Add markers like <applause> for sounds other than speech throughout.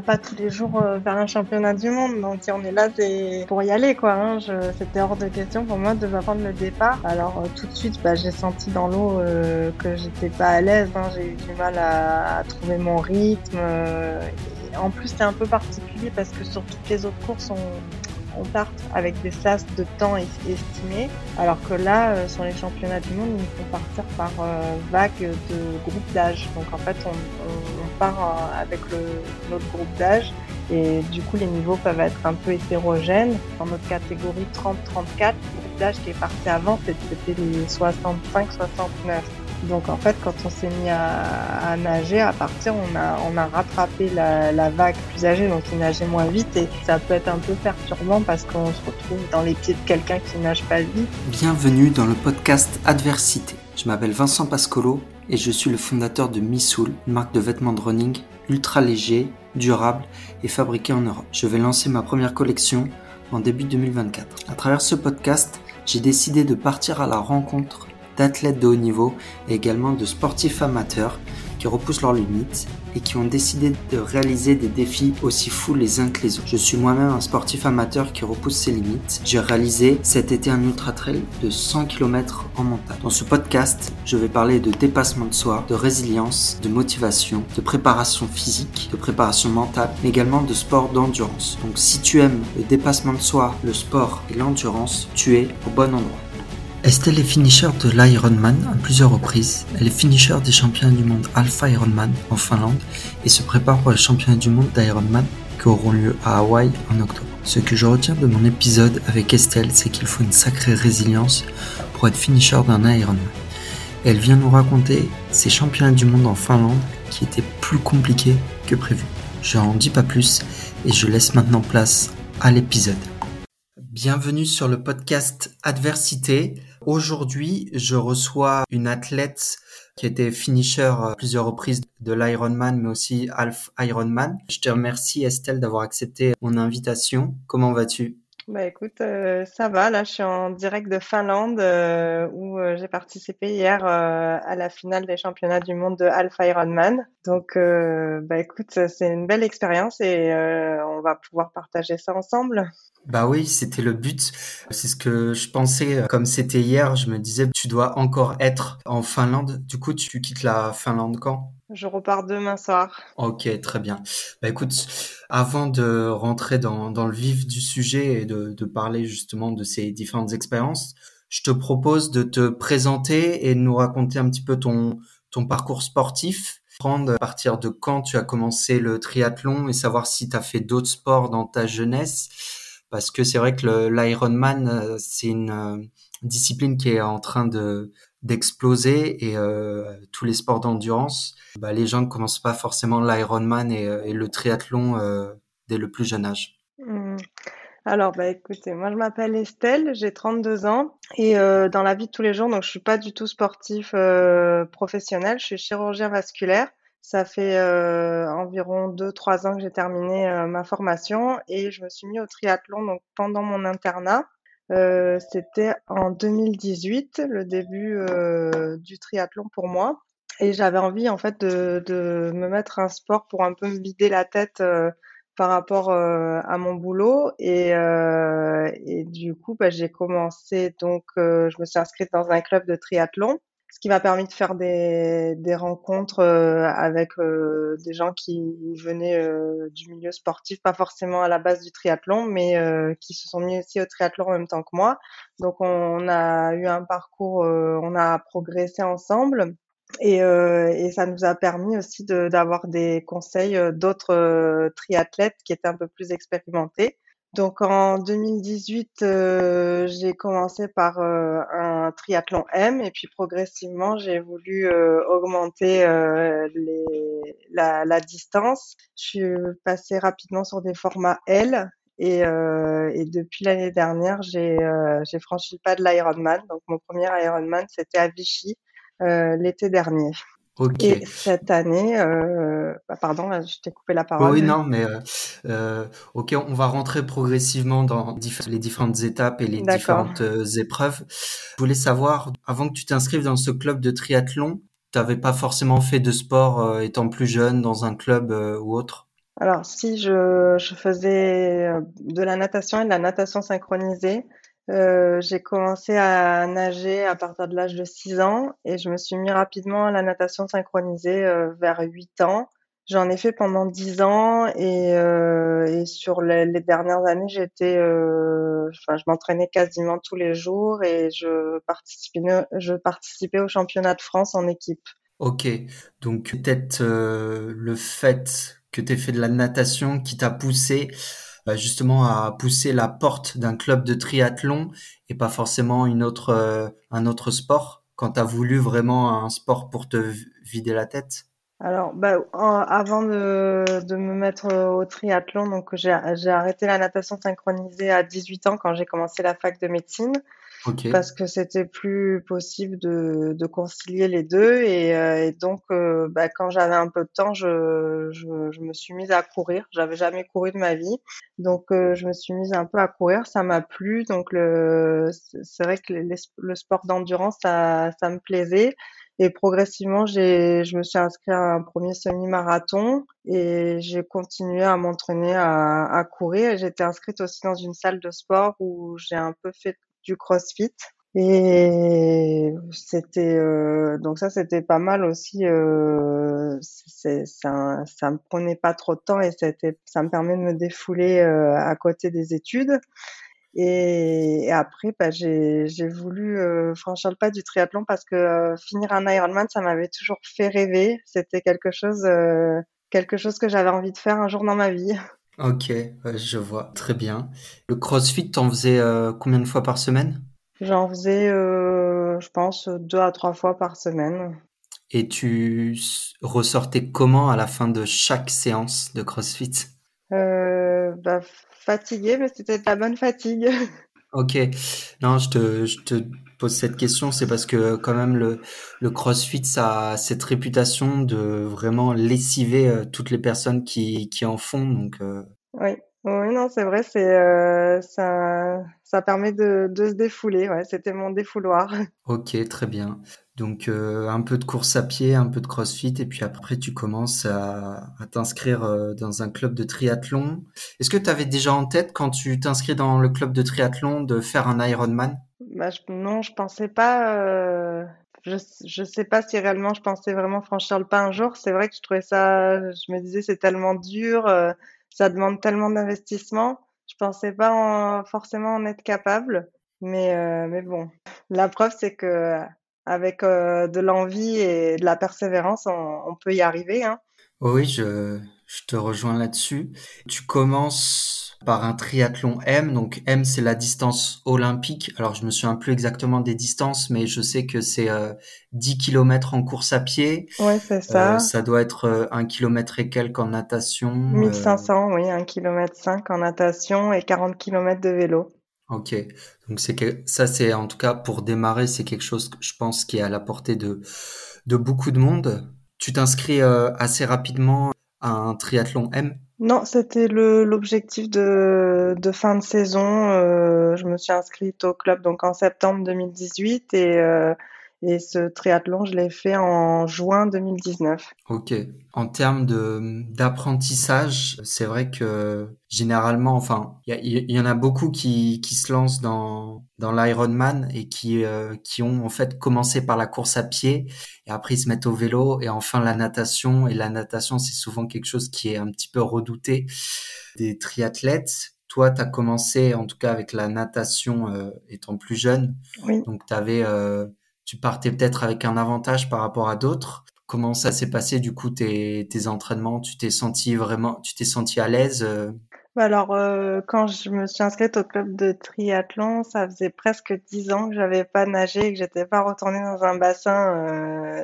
pas tous les jours euh, vers un championnat du monde. Donc si on est là, c'est pour y aller quoi. Hein. C'était hors de question pour moi de prendre le départ. Alors tout de suite, bah, j'ai senti dans l'eau que j'étais pas à l'aise. Hein. J'ai eu du mal à, trouver mon rythme. en plus, c'est un peu particulier parce que sur toutes les autres courses, on, on part avec des sas de temps estimés, alors que là, euh, sur les championnats du monde, ils font partir par euh, vague de groupe d'âge. Donc en fait, on, euh, avec notre groupe d'âge et du coup, les niveaux peuvent être un peu hétérogènes. Dans notre catégorie 30-34, le groupe d'âge qui est parti avant, c'était les 65-69. Donc en fait, quand on s'est mis à, nager, à partir, on a, on a rattrapé la, vague plus âgée, donc il nageait moins vite et ça peut être un peu perturbant parce qu'on se retrouve dans les pieds de quelqu'un qui nage pas vite. Bienvenue dans le podcast Adversité. Je m'appelle Vincent Pascolo et je suis le fondateur de Missoul, une marque de vêtements de running ultra léger, durable et fabriqué en Europe. Je vais lancer ma première collection en début 2024. À travers ce podcast, j'ai décidé de partir à la rencontre d'athlètes de haut niveau et également de sportifs amateurs qui repoussent leurs limites et qui ont décidé de réaliser des défis aussi fous les uns que les autres. Je suis moi-même un sportif amateur qui repousse ses limites. J'ai réalisé cet été un ultra trail de 100 km en montagne. Dans ce podcast, je vais parler de dépassement de soi, de résilience, de motivation, de préparation physique, de préparation mentale, mais également de sport d'endurance. Donc si tu aimes le dépassement de soi, le sport et l'endurance, tu es au bon endroit. Estelle est finisher de l'Ironman à plusieurs reprises. Elle est finisher des championnats du monde Alpha Ironman en Finlande et se prépare pour les championnats du monde d'Ironman qui auront lieu à Hawaï en octobre. Ce que je retiens de mon épisode avec Estelle, c'est qu'il faut une sacrée résilience pour être finisher d'un Ironman. Elle vient nous raconter ses championnats du monde en Finlande qui étaient plus compliqués que prévu. Je n'en dis pas plus et je laisse maintenant place à l'épisode. Bienvenue sur le podcast Adversité. Aujourd'hui, je reçois une athlète qui était finisher à plusieurs reprises de l'Ironman, mais aussi Half Ironman. Je te remercie Estelle d'avoir accepté mon invitation. Comment vas-tu? Bah écoute, euh, ça va. Là, je suis en direct de Finlande euh, où euh, j'ai participé hier à la finale des championnats du monde de Alpha Ironman. Donc, bah écoute, c'est une belle expérience et on va pouvoir partager ça ensemble. Bah oui, c'était le but. C'est ce que je pensais. Comme c'était hier, je me disais, tu dois encore être en Finlande. Du coup, tu quittes la Finlande quand? Je repars demain soir. Ok, très bien. Bah écoute, avant de rentrer dans, dans le vif du sujet et de, de parler justement de ces différentes expériences, je te propose de te présenter et de nous raconter un petit peu ton, ton parcours sportif. Prendre à partir de quand tu as commencé le triathlon et savoir si tu as fait d'autres sports dans ta jeunesse. Parce que c'est vrai que l'Ironman, euh, c'est une euh, discipline qui est en train de d'exploser et euh, tous les sports d'endurance, bah, les gens ne commencent pas forcément l'Ironman et, euh, le triathlon euh, dès le plus jeune âge. Mmh. Alors, bah, écoutez, moi je m'appelle Estelle, j'ai 32 ans et dans la vie de tous les jours, donc je suis pas du tout sportif professionnel, je suis chirurgien vasculaire. Ça fait environ 2-3 ans que j'ai terminé ma formation et je me suis mis au triathlon donc pendant mon internat. Euh, c'était en 2018, le début euh, du triathlon pour moi. Et j'avais envie en fait de, de, me mettre un sport pour un peu me vider la tête euh, par rapport à mon boulot. Et, et du coup, bah, j'ai commencé donc, je me suis inscrite dans un club de triathlon ce qui m'a permis de faire des, des rencontres euh, avec euh, des gens qui venaient euh, du milieu sportif, pas forcément à la base du triathlon, mais qui se sont mis aussi au triathlon en même temps que moi. Donc on a eu un parcours, on a progressé ensemble. Et, et, ça nous a permis aussi d'avoir des conseils d'autres triathlètes qui étaient un peu plus expérimentés. Donc en 2018, euh, j'ai commencé par euh, un triathlon M et puis progressivement j'ai voulu euh, augmenter les, la, la, distance. Je suis passée rapidement sur des formats L et, et depuis l'année dernière j'ai j'ai franchi le pas de l'Ironman. Donc mon premier Ironman c'était à Vichy l'été dernier. Et cette année, euh, bah pardon, je t'ai coupé la parole. Oui, non, mais euh, euh, ok, on va rentrer progressivement dans les différentes étapes et les différentes euh, épreuves. Je voulais savoir, avant que tu t'inscrives dans ce club de triathlon, tu n'avais pas forcément fait de sport euh, étant plus jeune dans un club ou autre? Alors si je, je faisais de la natation et de la natation synchronisée, euh, j'ai commencé à nager à partir de l'âge de 6 ans et je me suis mis rapidement à la natation synchronisée euh, vers 8 ans. J'en ai fait pendant 10 ans et, euh, et sur les, dernières années, j'étais, euh, enfin, je m'entraînais quasiment tous les jours et je participais, je participais au championnat de France en équipe. Ok, donc peut-être le fait que tu aies fait de la natation qui t'a poussé bah, justement à pousser la porte d'un club de triathlon et pas forcément une euh, un autre sport quand tu as voulu vraiment un sport pour te vider la tête? Alors, bah, avant de, me mettre au triathlon, j'ai arrêté la natation synchronisée à 18 ans quand j'ai commencé la fac de médecine. Ok, parce que c'était plus possible de, de concilier les deux et, euh, et donc euh, bah, quand j'avais un peu de temps je, je, je me suis mise à courir. J'avais jamais couru de ma vie. Donc euh, je me suis mise un peu à courir. Ça m'a plu. Donc le c'est vrai que le sport d'endurance ça ça me plaisait. Et progressivement j'ai je me suis inscrite à un premier semi-marathon et j'ai continué à m'entraîner à, à courir. J'étais inscrite aussi dans une salle de sport où j'ai un peu fait du CrossFit. Et c'était euh, donc ça c'était pas mal aussi. Euh, ça, ça me prenait pas trop de temps et ça me permet de me défouler euh, à côté des études. Et, après bah, j'ai j'ai voulu franchir le pas du triathlon parce que finir un Ironman ça m'avait toujours fait rêver. C'était quelque chose quelque chose que j'avais envie de faire un jour dans ma vie. Ok, euh, je vois, très bien. Le CrossFit, t'en faisais euh, combien de fois par semaine? J'en faisais euh, je pense deux à trois fois par semaine. Et tu ressortais comment à la fin de chaque séance de CrossFit? Euh, bah, fatiguée, mais c'était de la bonne fatigue. <laughs> Ok, non, je te, je te pose cette question, c'est parce que quand même le, le CrossFit, ça a cette réputation de vraiment lessiver euh, toutes les personnes qui, qui en font. Donc, euh, Oui, oui, non, c'est vrai, c'est euh, ça, ça permet de, de se défouler. Ouais, c'était mon défouloir. <laughs> ok, très bien. Donc, euh, un peu de course à pied, un peu de CrossFit, et puis après, tu commences à, à t'inscrire euh, dans un club de triathlon. Est-ce que tu avais déjà en tête, quand tu t'inscris dans le club de triathlon, de faire un Ironman? Bah, je- non, je pensais pas. euh, je, je sais pas si réellement je pensais vraiment franchir le pas un jour. C'est vrai que je trouvais ça. Je me disais c'est tellement dur, euh, ça demande tellement d'investissement. Je pensais pas en- forcément en être capable. Mais euh, mais bon, la preuve c'est que avec de l'envie et de la persévérance, on, on peut y arriver, hein. Oui, je, je te rejoins là-dessus. Tu commences par un triathlon M. Donc M, c'est la distance olympique. Alors, je me souviens plus exactement des distances, mais je sais que c'est euh, 10 km en course à pied. Ouais, c'est Euh, ça. ça doit être euh, un kilomètre et quelques en natation. euh, 1500, oui, 1 km 5 en natation et 40 kilomètres de vélo. ok. Donc c'est que ça, c'est en tout cas pour démarrer, c'est quelque chose que je pense qui est à la portée de de beaucoup de monde. Tu t'inscris euh, assez rapidement à un triathlon M? Non, c'était le l'objectif de, de fin de saison. Euh, je me suis inscrite au club donc en septembre 2018 et, euh, et ce triathlon, je l'ai fait en juin 2019. Ok. En termes de d'apprentissage, c'est vrai que généralement, enfin, il y, en a beaucoup qui, qui se lancent dans dans l'Ironman et qui euh, qui ont en fait commencé par la course à pied et après ils se mettent au vélo et enfin la natation. Et la natation, c'est souvent quelque chose qui est un petit peu redouté des triathlètes. Toi, tu as commencé en tout cas avec la natation euh, étant plus jeune, Oui. donc t'avais, euh, tu partais peut-être avec un avantage par rapport à d'autres. Comment ça s'est passé du coup tes, entraînements? Tu t'es senti vraiment, tu t'es senti à l'aise? euh? Bah Alors, euh, quand je me suis inscrite au club de triathlon, ça faisait presque dix ans que j'avais pas nagé et que j'étais pas retournée dans un bassin, euh,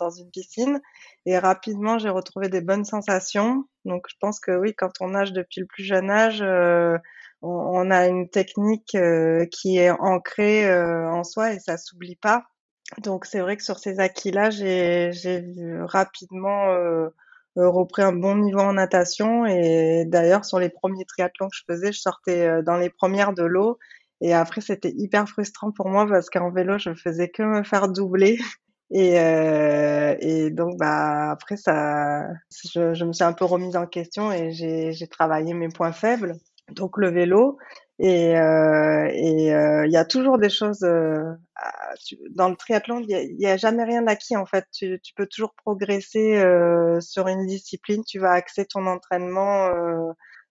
dans une piscine. Et rapidement, j'ai retrouvé des bonnes sensations. Donc, je pense que oui, quand on nage depuis le plus jeune âge, on, on a une technique qui est ancrée en soi et ça s'oublie pas. Donc, c'est vrai que sur ces acquis-là, j'ai, rapidement euh, euh, repris un bon niveau en natation. Et d'ailleurs, sur les premiers triathlons que je faisais, je sortais euh, dans les premières de l'eau. Et après, c'était hyper frustrant pour moi parce qu'en vélo, je faisais que me faire doubler. <laughs> Et, donc, bah, après, ça, je, me suis un peu remise en question et j'ai travaillé mes points faibles. Donc, le vélo. Et euh, et euh, il y a toujours des choses euh, dans le triathlon. Il y a, a, jamais rien acquis en fait. Tu, tu peux toujours progresser euh, sur une discipline. Tu vas axer ton entraînement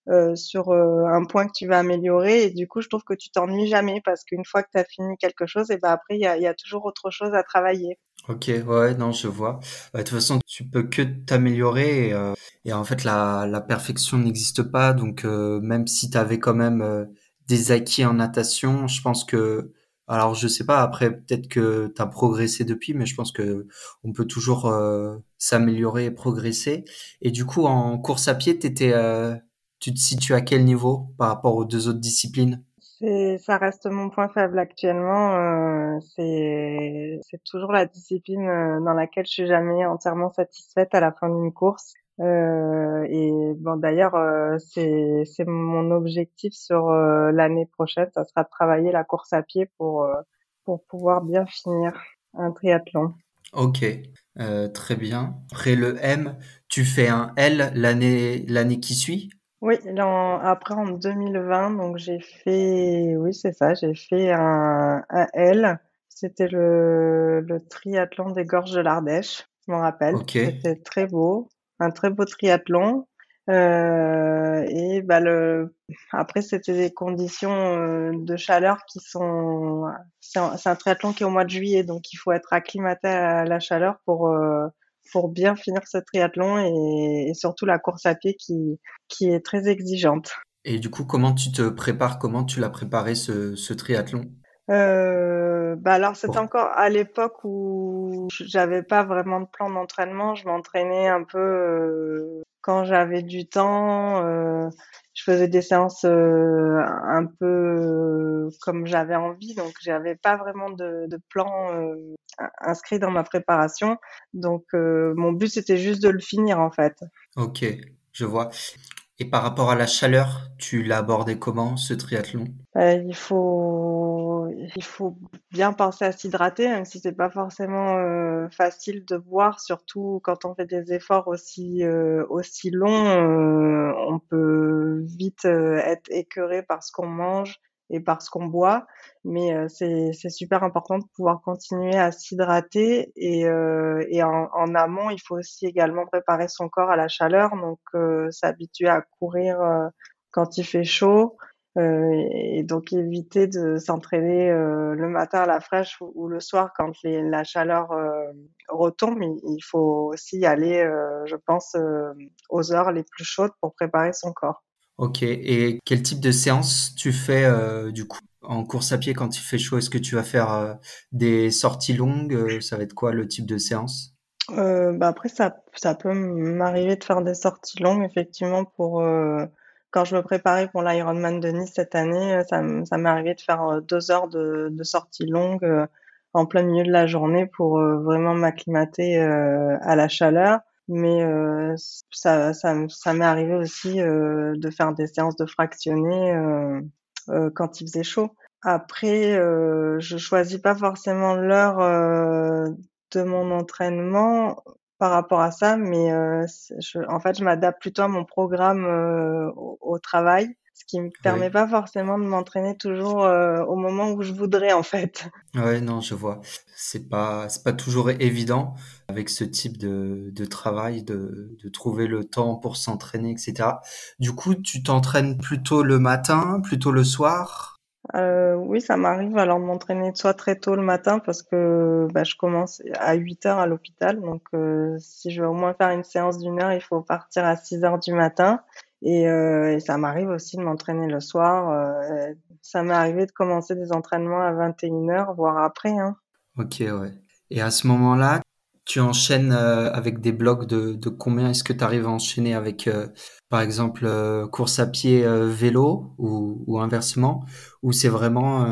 euh, sur un point que tu vas améliorer et du coup je trouve que tu t'ennuies jamais parce qu'une fois que tu as fini quelque chose et ben après il y a, y a, toujours autre chose à travailler. Ok, ouais, non, je vois. Bah, de toute façon, tu peux que t'améliorer et, et, en fait la, la perfection n'existe pas. Donc même si tu avais quand même des acquis en natation, je pense que alors je sais pas après peut-être que tu as progressé depuis, mais je pense que on peut toujours s'améliorer et progresser. Et du coup en course à pied, t'étais tu te situes à quel niveau par rapport aux deux autres disciplines? Ça reste mon point faible actuellement. Euh, c'est toujours la discipline euh, dans laquelle je suis jamais entièrement satisfaite à la fin d'une course. Euh, et bon, d'ailleurs, euh, c'est mon objectif sur euh, l'année prochaine, ça sera de travailler la course à pied pour pour pouvoir bien finir un triathlon. Ok, très bien. Après le M, tu fais un L l'année l'année qui suit? Oui, après en 2020, donc j'ai fait, oui c'est ça, j'ai fait un, un L. C'était le, le triathlon des gorges de l'Ardèche, je m'en rappelle. C'était très beau, un très beau triathlon. Euh, et bah après c'était des conditions euh, de chaleur qui sont, c'est un, triathlon qui est au mois de juillet, donc il faut être acclimaté à la chaleur pour euh, pour bien finir ce triathlon et, surtout la course à pied qui, qui est très exigeante. Et du coup, comment tu te prépares Comment tu l'as préparé ce triathlon? Euh, bah alors c'était encore à l'époque où j'avais pas vraiment de plan d'entraînement. Je m'entraînais un peu euh, quand j'avais du temps. Euh, je faisais des séances euh, un peu comme j'avais envie, donc j'avais pas vraiment de, de plan inscrit dans ma préparation. Donc mon but c'était juste de le finir en fait. Ok, je vois. Et par rapport à la chaleur, tu l'as abordé comment ce triathlon? Il faut il faut bien penser à s'hydrater, même si c'est pas forcément euh, facile de boire, surtout quand on fait des efforts aussi euh, aussi longs. Euh, on peut vite être écœuré par ce qu'on mange et par ce qu'on boit, mais euh, c'est super important de pouvoir continuer à s'hydrater et, euh, et en, en, amont, il faut aussi également préparer son corps à la chaleur, donc s'habituer à courir quand il fait chaud, euh, et donc éviter de s'entraîner euh, le matin à la fraîche ou, le soir quand les, la chaleur euh, retombe. Il, il, faut aussi y aller, je pense, aux heures les plus chaudes pour préparer son corps. Ok. Et quel type de séance tu fais du coup en course à pied quand il fait chaud? Est-ce que tu vas faire des sorties longues? Ça va être quoi le type de séance? Bah après, ça, peut m'arriver de faire des sorties longues, effectivement, pour quand je me préparais pour l'Ironman de Nice cette année, euh, ça, ça m'est arrivé de faire euh, deux heures de, de sortie longue euh, en plein milieu de la journée pour vraiment m'acclimater à la chaleur. Mais ça, ça, ça m'est arrivé aussi de faire des séances de fractionnés quand il faisait chaud. Après, je choisis pas forcément l'heure de mon entraînement par rapport à ça, mais euh, je, en fait, je m'adapte plutôt à mon programme euh, au, au, travail, ce qui me permet oui. pas forcément de m'entraîner toujours euh, au moment où je voudrais, en fait. Ouais, non, je vois. C'est pas, c'est pas toujours évident avec ce type de, de travail de, de trouver le temps pour s'entraîner, etc. Du coup, tu t'entraînes plutôt le matin, plutôt le soir? Euh, oui, ça m'arrive alors de m'entraîner soit très tôt le matin parce que bah, je commence à 8 heures à l'hôpital. Donc, euh, si je veux au moins faire une séance d'une heure, il faut partir à 6 heures du matin. Et, euh, et ça m'arrive aussi de m'entraîner le soir. Euh, ça m'est arrivé de commencer des entraînements à 21 heures, voire après. Hein. Ok, ouais. Et à ce moment-là, tu enchaînes euh, avec des blocs de, de combien? Est-ce que tu arrives à enchaîner avec, par exemple, course à pied, vélo ou, ou, inversement? Ou c'est vraiment,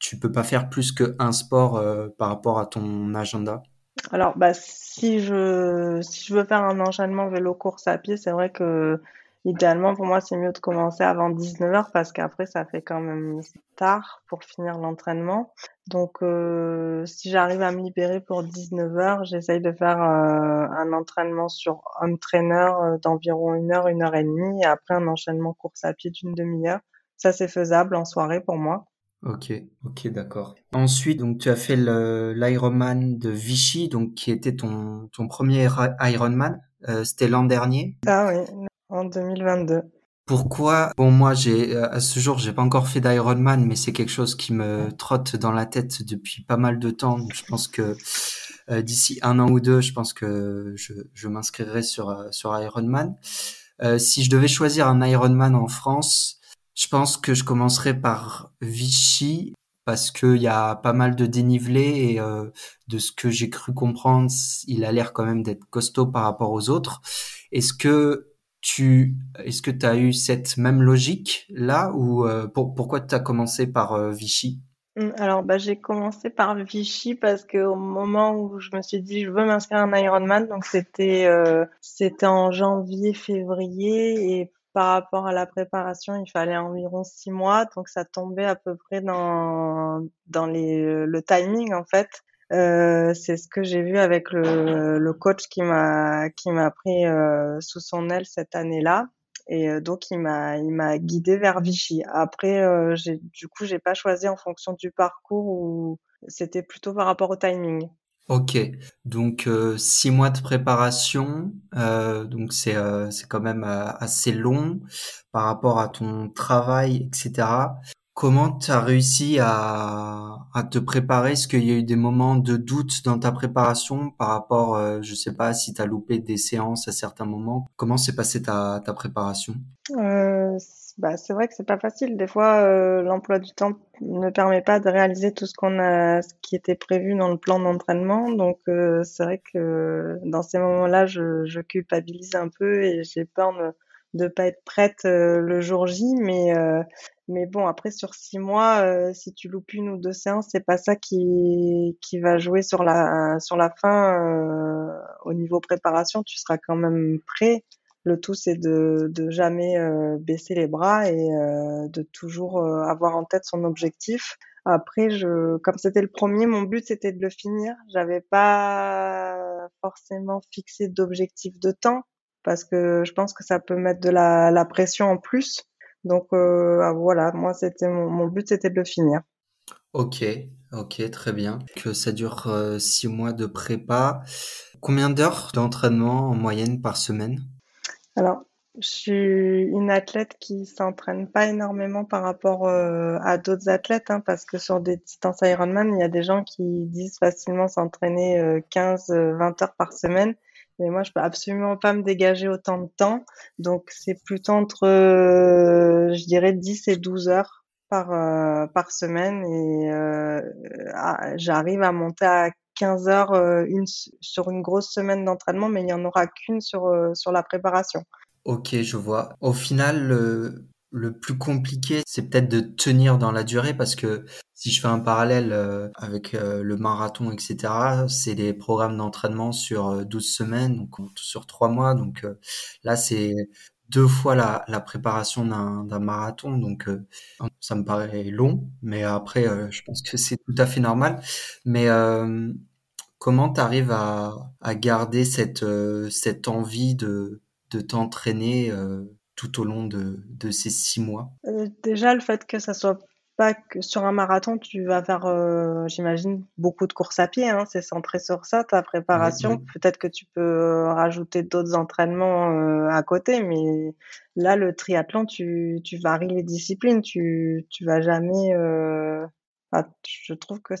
tu peux pas faire plus qu'un sport par rapport à ton agenda? Alors, bah, si je, si je veux faire un enchaînement vélo-course à pied, c'est vrai que idéalement, pour moi, c'est mieux de commencer avant 19h parce qu'après, ça fait quand même tard pour finir l'entraînement. Donc, euh, si j'arrive à me libérer pour 19h, j'essaye de faire euh, un entraînement sur home trainer euh, d'environ une heure, une heure et demie, et après un enchaînement course à pied d'une demi-heure. Ça, c'est faisable en soirée pour moi. Ok, ok, d'accord. Ensuite, donc tu as fait l'Ironman de Vichy, donc qui était ton ton premier Ironman. C'était l'an dernier. Ah oui, en 2022. Pourquoi Bon, moi, j'ai à ce jour, j'ai pas encore fait d'Ironman, mais c'est quelque chose qui me trotte dans la tête depuis pas mal de temps. Donc, je pense que euh, d'ici un an ou deux, je pense que je, je m'inscrirai sur euh, sur Ironman. Euh, si je devais choisir un Ironman en France, je pense que je commencerai par Vichy parce qu'il y a pas mal de dénivelé et euh, de ce que j'ai cru comprendre, il a l'air quand même d'être costaud par rapport aux autres. Est-ce que tu est-ce que tu as eu cette même logique là ou euh, pour, pourquoi tu as commencé par euh, Vichy? Mmh, alors, bah, j'ai commencé par Vichy parce que au moment où je me suis dit je veux m'inscrire à un Ironman, donc c'était c'était en janvier, février et par rapport à la préparation, il fallait environ six mois, donc ça tombait à peu près dans dans les le timing en fait. Euh, c'est ce que j'ai vu avec le, coach qui m'a qui m'a pris euh, sous son aile cette année-là et euh, donc il m'a il m'a guidé vers Vichy. Après du coup j'ai pas choisi en fonction du parcours ou c'était plutôt par rapport au timing. Ok, donc six mois de préparation, donc c'est c'est quand même assez long par rapport à ton travail, etc. Comment tu as réussi à, te préparer? Est-ce qu'il y a eu des moments de doute dans ta préparation par rapport, je sais pas, si tu as loupé des séances à certains moments? Comment s'est passée ta, préparation? Bah, c'est vrai que c'est pas facile. Des fois, euh, l'emploi du temps ne permet pas de réaliser tout ce qu'on a, ce qui était prévu dans le plan d'entraînement. Donc, euh, c'est vrai que dans ces moments-là, je, je, culpabilise un peu et j'ai peur de ne pas être prête euh, le jour J. Mais, mais bon, après sur six mois, si tu loupes une ou deux séances, c'est pas ça qui, qui va jouer sur la, sur la fin. au niveau préparation, tu seras quand même prêt. Le tout, c'est de, de jamais euh, baisser les bras et euh, de toujours euh, avoir en tête son objectif. Après, je, comme c'était le premier, mon but c'était de le finir. J'avais pas forcément fixé d'objectif de temps parce que je pense que ça peut mettre de la, la pression en plus. Donc ah, voilà, moi c'était mon, mon but c'était de le finir. Ok, ok, très bien. Que ça dure six mois de prépa. Combien d'heures d'entraînement en moyenne par semaine? Alors, je suis une athlète qui s'entraîne pas énormément par rapport euh, à d'autres athlètes, hein, parce que sur des distances Ironman, il y a des gens qui disent facilement s'entraîner 15-20 euh, euh, heures par semaine. Mais moi, je peux absolument pas me dégager autant de temps. Donc, c'est plutôt entre, je dirais, 10 et 12 heures par, par semaine. Et ah, j'arrive à monter à 15 heures euh, sur une grosse semaine d'entraînement, mais il n'y en aura qu'une sur, euh, sur la préparation. Ok, je vois. Au final, le, plus compliqué, c'est peut-être de tenir dans la durée parce que si je fais un parallèle euh, avec le marathon, etc., c'est des programmes d'entraînement sur 12 semaines, donc sur 3 mois. Donc là, c'est deux fois la, la préparation d'un marathon, donc ça me paraît long, mais après, je pense que c'est tout à fait normal. Mais comment tu arrives à, garder cette, envie de t'entraîner tout au long de, de ces six mois? Déjà, le fait que ça soit pas que sur un marathon, tu vas faire, euh, j'imagine, beaucoup de courses à pied. Hein, c'est centré sur ça, ta préparation. Peut-être que tu peux euh, rajouter d'autres entraînements euh, à côté, mais là, le triathlon, tu, tu varies les disciplines. Tu, tu vas jamais. Euh... Enfin, je trouve que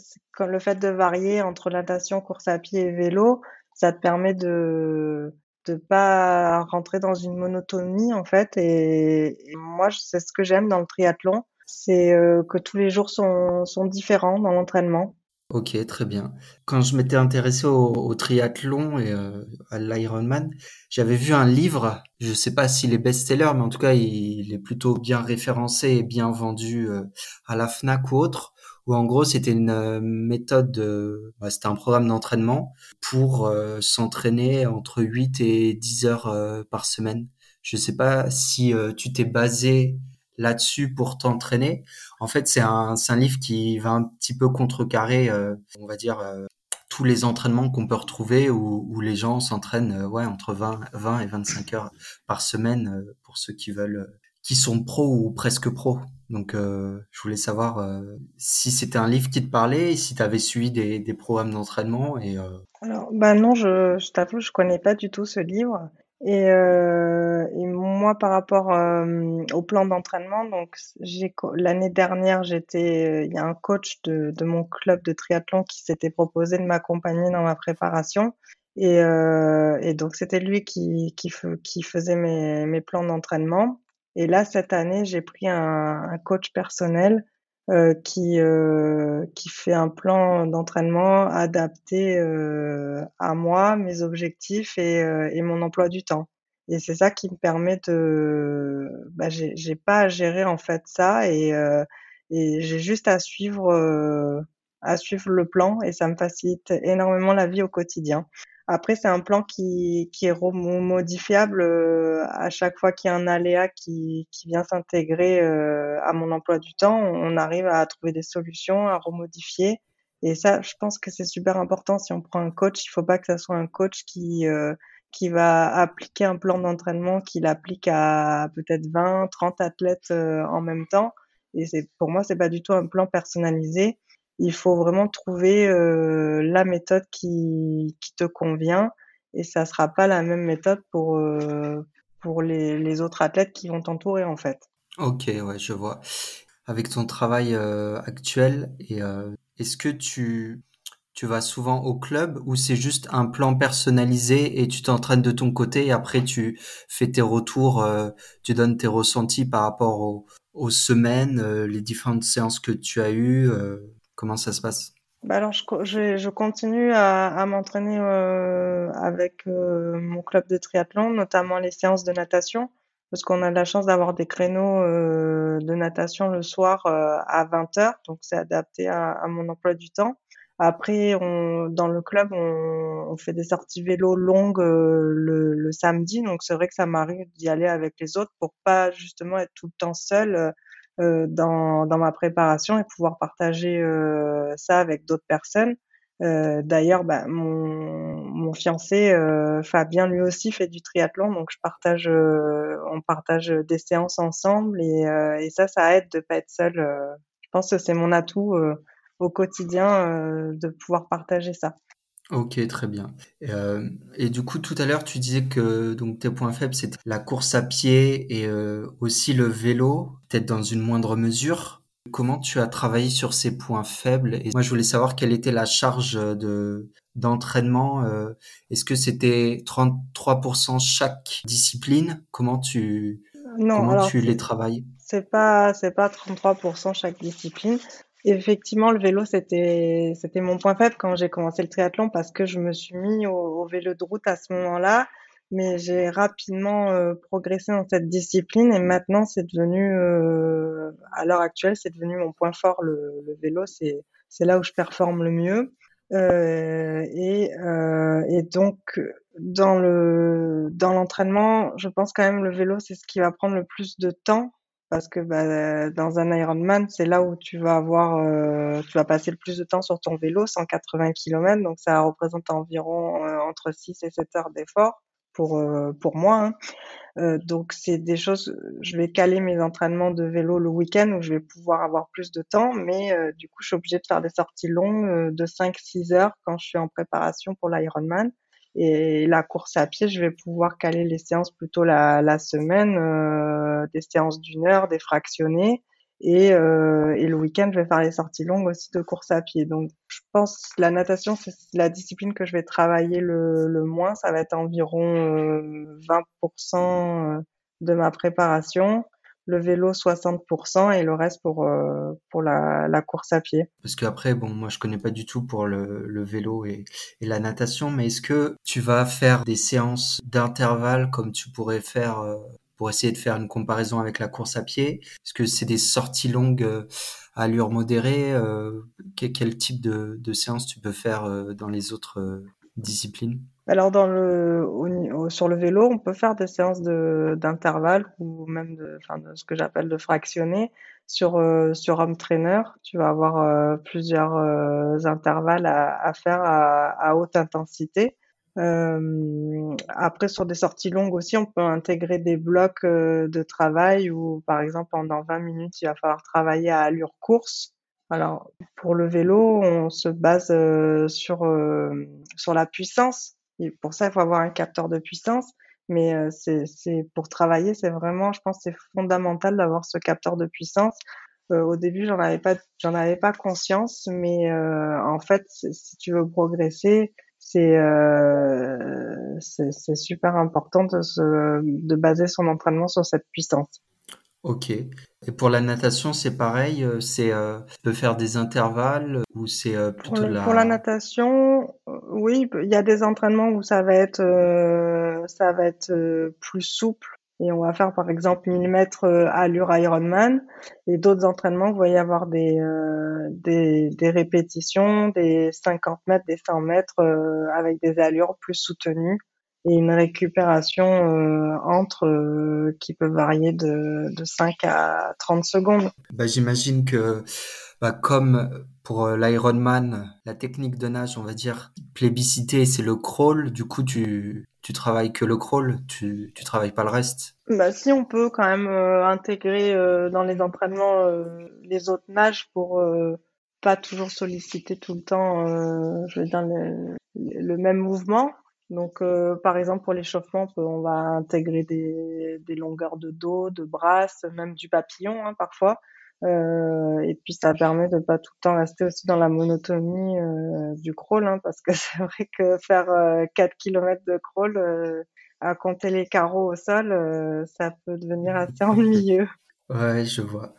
le fait de varier entre natation, course à pied et vélo, ça te permet de de pas rentrer dans une monotonie en fait. Et, moi, c'est ce que j'aime dans le triathlon c'est euh, que tous les jours sont, sont différents dans l'entraînement. Ok, très bien. Quand je m'étais intéressé au, triathlon et euh, à l'Ironman, j'avais vu un livre, je ne sais pas s'il est best-seller, mais en tout cas, il, est plutôt bien référencé et bien vendu euh, à la FNAC ou autre, où en gros, c'était une méthode, de, bah, c'était un programme d'entraînement pour s'entraîner entre 8 et 10 heures par semaine. Je sais pas si tu t'es basé là-dessus pour t'entraîner. En fait, c'est un, un livre qui va un petit peu contrecarrer, on va dire, tous les entraînements qu'on peut retrouver où, où les gens s'entraînent ouais, entre 20, 20 et 25 heures par semaine pour ceux qui veulent, qui sont pros ou presque pros. Donc, euh, je voulais savoir euh, si c'était un livre qui te parlait et si tu avais suivi des, des programmes d'entraînement. Euh... Alors, bah non, je, je t'avoue, je connais pas du tout ce livre. Et, moi, par rapport au plan d'entraînement, donc l'année dernière, j'étais, il y a un coach de, de mon club de triathlon qui s'était proposé de m'accompagner dans ma préparation. Et, et donc c'était lui qui, qui, qui faisait mes, mes plans d'entraînement. Et là, cette année, j'ai pris un, un, coach personnel euh, qui, euh, qui fait un plan d'entraînement adapté euh, à moi, mes objectifs et, euh, et, mon emploi du temps. Et c'est ça qui me permet de... Bah, j'ai pas à gérer en fait ça et, euh, et j'ai juste à suivre, euh, à suivre le plan et ça me facilite énormément la vie au quotidien. Après, c'est un plan qui, qui est modifiable euh, à chaque fois qu'il y a un aléa qui, qui vient s'intégrer euh, à mon emploi du temps. On arrive à trouver des solutions, à remodifier. Et ça, je pense que c'est super important. Si on prend un coach, il faut pas que ça soit un coach qui, euh, qui va appliquer un plan d'entraînement qu'il applique à peut-être 20, 30 athlètes en même temps. Et c'est, pour moi, c'est pas du tout un plan personnalisé il faut vraiment trouver euh, la méthode qui, te convient et ça sera pas la même méthode pour euh, pour les, autres athlètes qui vont t'entourer en fait. Ok, ouais, je vois. Avec ton travail euh, actuel, est-ce que tu tu vas souvent au club ou c'est juste un plan personnalisé et tu t'entraînes de ton côté et après tu fais tes retours, tu donnes tes ressentis par rapport aux, semaines, les différentes séances que tu as eues Comment ça se passe? Bah alors, je, je, continue à, à m'entraîner euh, avec euh, mon club de triathlon, notamment les séances de natation, parce qu'on a la chance d'avoir des créneaux euh, de natation le soir euh, à 20h, donc c'est adapté à, à, mon emploi du temps. Après, on, dans le club, on, on fait des sorties vélo longues euh, le, le, samedi, donc c'est vrai que ça m'arrive d'y aller avec les autres pour pas justement être tout le temps seul euh, dans, dans ma préparation et pouvoir partager euh, ça avec d'autres personnes. Euh, D'ailleurs, bah, mon, mon fiancé Fabien lui aussi fait du triathlon, donc je partage, on partage des séances ensemble et, et ça, ça aide de pas être seul. je pense que c'est mon atout au quotidien de pouvoir partager ça. Ok, très bien. Euh, et du coup, tout à l'heure, tu disais que donc tes points faibles, c'était la course à pied et euh, aussi le vélo, peut-être dans une moindre mesure. Comment tu as travaillé sur ces points faibles? Et moi, je voulais savoir quelle était la charge de d'entraînement. Euh, Est-ce que c'était 33% chaque discipline? Comment tu non, comment alors, tu les travailles? C'est pas c'est pas 33% chaque discipline. Effectivement, le vélo, c'était, mon point faible quand j'ai commencé le triathlon parce que je me suis mis au, vélo de route à ce moment-là. Mais j'ai rapidement euh, progressé dans cette discipline et maintenant c'est devenu, euh, à l'heure actuelle, c'est devenu mon point fort. Le, le vélo, c'est, c'est là où je performe le mieux. Euh, et, euh, et donc dans le dans l'entraînement, je pense quand même le vélo, c'est ce qui va prendre le plus de temps parce que bah, dans un Ironman, c'est là où tu vas avoir, euh, tu vas passer le plus de temps sur ton vélo, 180 km, donc ça représente environ euh, entre 6 et 7 heures d'effort pour euh, pour moi. Hein. Euh, donc c'est des choses, je vais caler mes entraînements de vélo le week-end où je vais pouvoir avoir plus de temps, mais euh, du coup je suis obligée de faire des sorties longues euh, de 5-6 heures quand je suis en préparation pour l'Ironman. Et la course à pied, je vais pouvoir caler les séances plutôt la, la semaine, euh, des séances d'une heure, des fractionnées. Et, euh, et le week-end, je vais faire les sorties longues aussi de course à pied. Donc, je pense que la natation, c'est la discipline que je vais travailler le, le moins. Ça va être environ euh, 20% de ma préparation le vélo 60% et le reste pour euh, pour la, la, course à pied. Parce qu'après, bon, moi je connais pas du tout pour le, le vélo et, et, la natation, mais est-ce que tu vas faire des séances d'intervalle comme tu pourrais faire euh, pour essayer de faire une comparaison avec la course à pied? Est-ce que c'est des sorties longues euh, à allure modérée quel, quel, type de, de séance tu peux faire dans les autres disciplines? Alors dans le sur le vélo, on peut faire des séances de d'intervalle ou même de de ce que j'appelle de fractionner sur euh, sur Home Trainer. Tu vas avoir euh, plusieurs euh, intervalles à, à faire à, à, haute intensité. après sur des sorties longues aussi, on peut intégrer des blocs de travail où par exemple pendant 20 minutes, il va falloir travailler à allure course. Alors pour le vélo, on se base sur sur la puissance pour ça, il faut avoir un capteur de puissance. Mais euh, c'est pour travailler, c'est vraiment, je pense, c'est fondamental d'avoir ce capteur de puissance. Euh, au début, j'en avais pas, j'en avais pas conscience, mais euh, en fait, si tu veux progresser, c'est c'est super important de se, de baser son entraînement sur cette puissance. Ok. Et pour la natation, c'est pareil, euh, c'est euh, tu peux faire des intervalles ou c'est euh, plutôt pour, la... pour la natation, oui, il y a des entraînements où ça va être ça va être plus souple. Et on va faire par exemple 1000 mètres allure Ironman. Et d'autres entraînements où il va y avoir des, des, des répétitions, des 50 mètres, des 100 mètres avec des allures plus soutenues et une récupération euh, entre euh, qui peut varier de, de 5 à 30 secondes. Bah, J'imagine que bah, comme pour euh, l'Ironman, la technique de nage, on va dire, plébiscité, c'est le crawl. Du coup, tu, tu travailles que le crawl, tu, tu travailles pas le reste. Bah, si on peut quand même intégrer dans les entraînements les autres nages pour pas toujours solliciter tout le temps, je veux dire, le, le même mouvement. Donc, euh, par exemple, pour l'échauffement, on, va intégrer des, des, longueurs de dos, de bras, même du papillon hein, parfois. Euh, et puis, ça permet de pas tout le temps rester aussi dans la monotonie euh, du crawl, hein, parce que <laughs> c'est vrai que faire 4 km de crawl à compter les carreaux au sol, ça peut devenir assez ennuyeux. Ouais, je vois.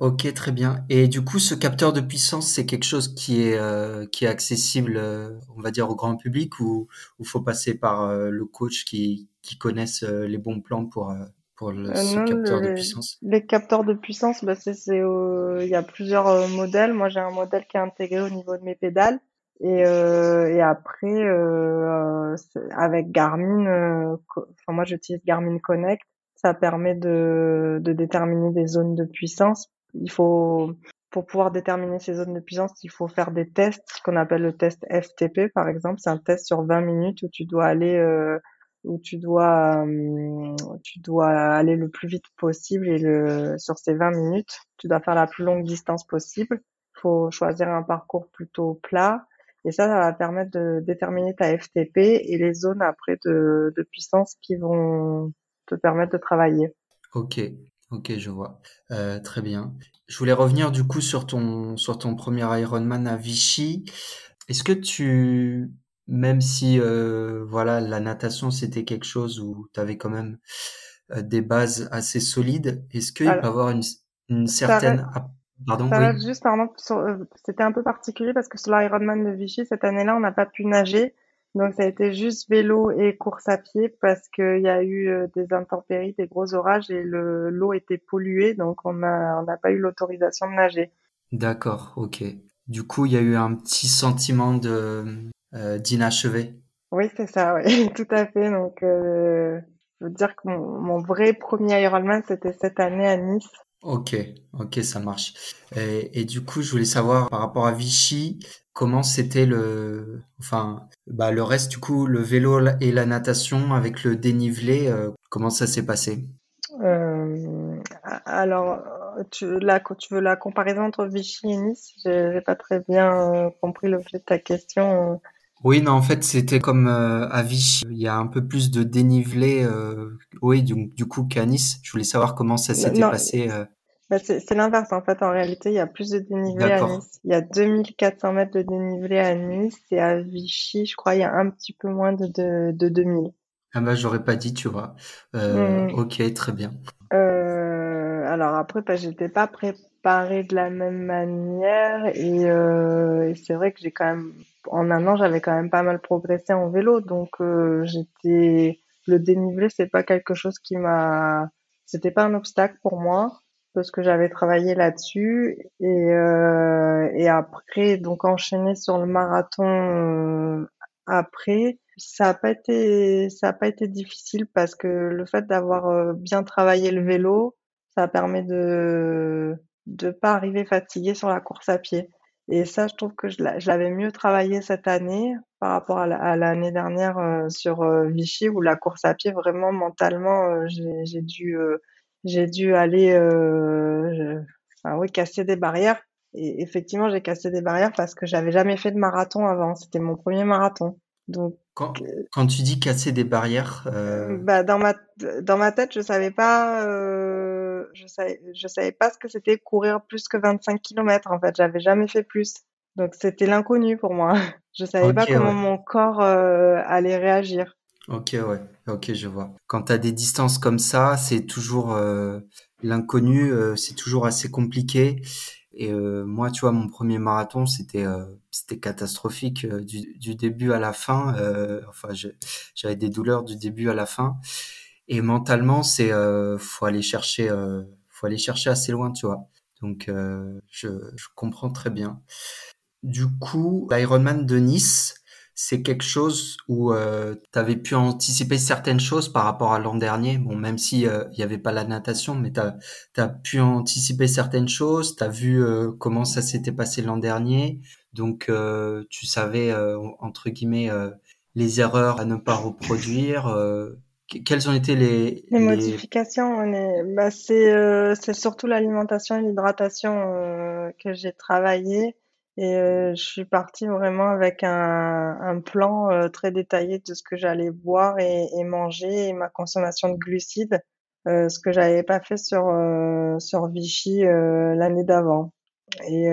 Ok, très bien. Et du coup, ce capteur de puissance, c'est quelque chose qui est euh, qui est accessible, euh, on va dire, au grand public ou il faut passer par euh, le coach qui qui connaisse les bons plans pour pour le, ce capteur de puissance? Les capteurs de puissance, bah c'est il y a plusieurs modèles. Moi, j'ai un modèle qui est intégré au niveau de mes pédales. Et, et après, avec Garmin, enfin moi j'utilise Garmin Connect ça permet de, de déterminer des zones de puissance. Il faut, pour pouvoir déterminer ces zones de puissance, il faut faire des tests, ce qu'on appelle le test FTP par exemple. C'est un test sur 20 minutes où tu dois aller, euh, où tu dois, euh, tu dois aller le plus vite possible et le, sur ces 20 minutes, tu dois faire la plus longue distance possible. Il faut choisir un parcours plutôt plat. Et ça, ça va permettre de déterminer ta FTP et les zones après de, de puissance qui vont, te permettre de travailler. Ok, ok, je vois. Euh, très bien. Je voulais revenir du coup sur ton sur ton premier Ironman à Vichy. Est-ce que tu, même si euh, voilà la natation c'était quelque chose où tu avais quand même euh, des bases assez solides, est-ce qu'il peut y avoir une, une certaine Pardon, oui. juste, pardon, c'était un peu particulier parce que sur l'Ironman de Vichy, cette année-là, on n'a pas pu nager. Donc ça a été juste vélo et course à pied parce qu'il y a eu euh, des intempéries, des gros orages et le l'eau était polluée, donc on n'a on pas eu l'autorisation de nager. D'accord, ok. Du coup, il y a eu un petit sentiment de euh, d'inachevé. Oui, c'est ça, oui, <laughs> tout à fait. Donc, euh, je veux dire que mon, mon vrai premier Ironman, c'était cette année à Nice. Ok, ok, ça marche. Et, et, du coup, je voulais savoir par rapport à Vichy, comment c'était le, enfin, bah, le reste du coup, le vélo et la natation avec le dénivelé, euh, comment ça s'est passé? Euh, Alors, tu, la, tu veux la comparaison entre Vichy et Nice? J'ai pas très bien euh, compris l'objet de ta question. Oui, non, en fait, c'était comme à Vichy. Il y a un peu plus de dénivelé, oui, du, du coup qu'à Nice. Je voulais savoir comment ça s'était passé. Bah, c'est l'inverse en fait. En réalité, il y a plus de dénivelé à Nice. Il y a 2400 mètres de dénivelé à Nice et à Vichy, je crois, il y a un petit peu moins de, de, de 2000. Ah bah j'aurais pas dit, tu vois. Euh, mm. Ok, très bien. Euh, alors après, bah, j'étais pas préparée de la même manière et, euh, et c'est vrai que j'ai quand même, en un an, j'avais quand même pas mal progressé en vélo, donc j'étais, le dénivelé, c'est pas quelque chose qui m'a, c'était pas un obstacle pour moi parce que j'avais travaillé là-dessus et, euh, et après donc enchaîner sur le marathon euh, après Ça a pas été, ça a pas été difficile parce que le fait d'avoir euh, bien travaillé le vélo, ça permet de de pas arriver fatigué sur la course à pied. Et ça, je trouve que je l'avais mieux travaillé cette année par rapport à l'année dernière sur Vichy où la course à pied vraiment mentalement j'ai dû j'ai dû aller enfin oui casser des barrières et effectivement j'ai cassé des barrières parce que j'avais jamais fait de marathon avant c'était mon premier marathon donc, quand, quand tu dis casser des barrières, euh... bah dans ma dans ma tête, je savais pas, euh, je savais je savais pas ce que c'était courir plus que 25 km. En fait, j'avais jamais fait plus, donc c'était l'inconnu pour moi. <laughs> Je savais pas comment mon corps euh, allait réagir. Ok, ouais, ok, je vois. Quand tu as des distances comme ça, c'est toujours euh, l'inconnu, euh, c'est toujours assez compliqué. Et euh, moi, tu vois, mon premier marathon, c'était euh, c'était catastrophique euh, du, du, début à la fin. enfin, j'avais des douleurs du début à la fin. Et mentalement, c'est faut aller chercher faut aller chercher assez loin, tu vois. Donc, je, je comprends très bien. Du coup, l'Ironman de Nice, c'est quelque chose où euh, tu avais pu anticiper certaines choses par rapport à l'an dernier. Bon, même si il euh, n'y avait pas la natation, mais tu as, pu anticiper certaines choses. Tu as vu euh, comment ça s'était passé l'an dernier. Donc, euh, tu savais, entre guillemets, les erreurs à ne pas reproduire. quelles ont été les, les, modifications on est... bah, C'est surtout l'alimentation et l'hydratation que j'ai travaillé. Et euh, je suis partie vraiment avec un, un plan euh, très détaillé de ce que j'allais boire et, et, manger et ma consommation de glucides, euh, ce que j'avais pas fait sur sur Vichy l'année d'avant. Et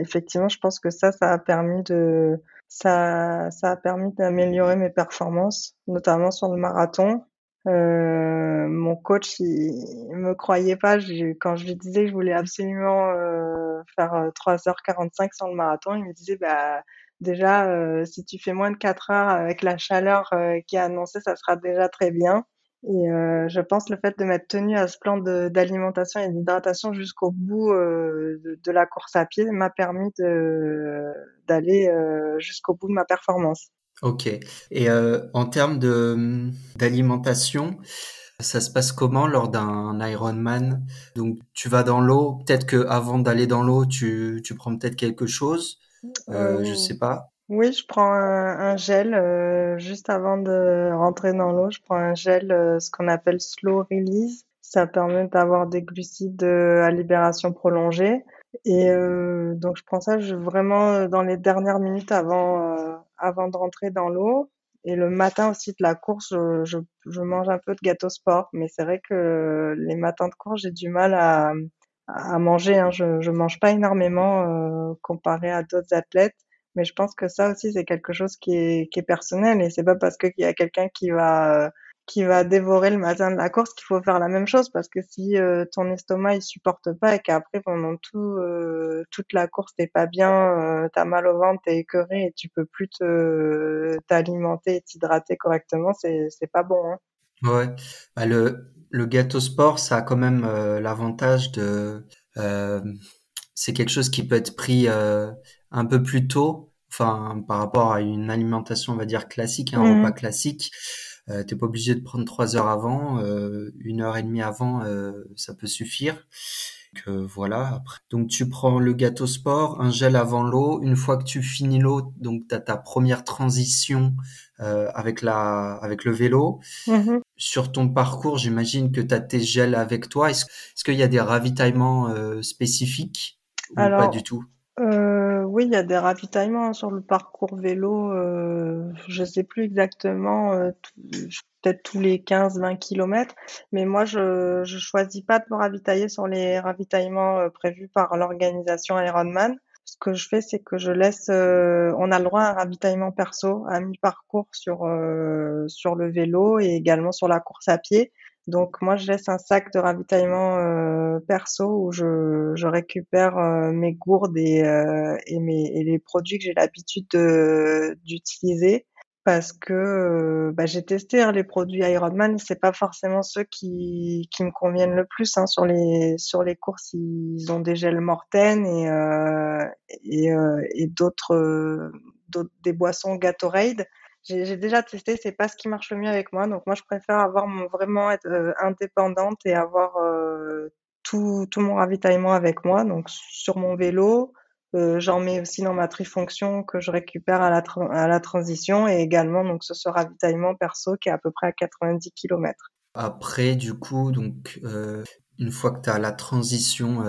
effectivement, je pense que ça, ça a permis de ça ça a permis d'améliorer mes performances, notamment sur le marathon. Euh, mon coach, il, me croyait pas. quand je lui disais que je voulais absolument euh, faire 3h45 euh, sur le marathon, il me disait bah déjà euh, si tu fais moins de 4 heures avec la chaleur qui est annoncée, ça sera déjà très bien. Et je pense le fait de m'être tenue à ce plan d'alimentation et d'hydratation jusqu'au bout de, la course à pied m'a permis d'aller jusqu'au bout de ma performance. Ok. Et euh, en termes de d'alimentation, ça se passe comment lors d'un Ironman? Donc tu vas dans l'eau, peut-être que avant d'aller dans l'eau, tu, tu prends peut-être quelque chose? Euh, je sais pas. Oui, je prends un, un gel euh, juste avant de rentrer dans l'eau. Je prends un gel, euh, ce qu'on appelle slow release. Ça permet d'avoir des glucides euh, à libération prolongée. Et euh, donc je prends ça je, vraiment dans les dernières minutes avant avant de rentrer dans l'eau. Et le matin aussi de la course, je, je, je mange un peu de gâteau sport. Mais c'est vrai que les matins de course, j'ai du mal à, à manger. Hein. Je, je mange pas énormément euh, comparé à d'autres athlètes. Mais je pense que ça aussi, c'est quelque chose qui est, qui est personnel. Et c'est pas parce qu'il y a quelqu'un qui va euh, qui va dévorer le matin de la course qu'il faut faire la même chose parce que si euh, ton estomac il supporte pas et qu'après pendant tout euh, toute la course t'es pas bien, euh, t'as mal au ventre, t'es écœuré et tu peux plus te t'alimenter et t'hydrater correctement, c'est c'est pas bon. Hein. Ouais, bah, le le gâteau sport ça a quand même l'avantage de c'est quelque chose qui peut être pris un peu plus tôt, enfin par rapport à une alimentation on va dire classique, un mmh. repas classique. Euh, T'es pas obligé de prendre trois heures avant, euh, une heure et demie avant, euh, ça peut suffire. Que voilà. Après. Donc tu prends le gâteau sport, un gel avant l'eau. Une fois que tu finis l'eau, donc tu as ta première transition euh, avec la avec le vélo. Mm-hmm. Sur ton parcours, j'imagine que tu as tes gels avec toi. Est-ce est qu'il y a des ravitaillements euh, spécifiques ou pas du tout? Oui, il y a des ravitaillements sur le parcours vélo. Euh, je sais plus exactement, euh, peut-être tous les 15-20 kilomètres. Mais moi, je je choisis pas de me ravitailler sur les ravitaillements euh, prévus par l'organisation Ironman. Ce que je fais, c'est que je laisse. Euh, on a le droit à un ravitaillement perso à mi-parcours sur sur le vélo et également sur la course à pied. Donc moi, je laisse un sac de ravitaillement euh, perso où je, je récupère euh, mes gourdes et, euh, et, mes, et les produits que j'ai l'habitude d'utiliser parce que euh, bah, j'ai testé hein, les produits Ironman, c'est pas forcément ceux qui, qui me conviennent le plus. Hein. Sur les sur les courses, ils ont des gels Morten et et, et d'autres des boissons Gatorade j'ai déjà testé, c'est pas ce qui marche le mieux avec moi. Donc moi, je préfère avoir mon, vraiment être euh, indépendante et avoir euh, tout, mon ravitaillement avec moi. Donc sur mon vélo, euh, j'en mets aussi dans ma trifonction que je récupère à la, transition et également donc ce, ce ravitaillement perso qui est à peu près à 90 km. Après, du coup, donc une fois que tu as la transition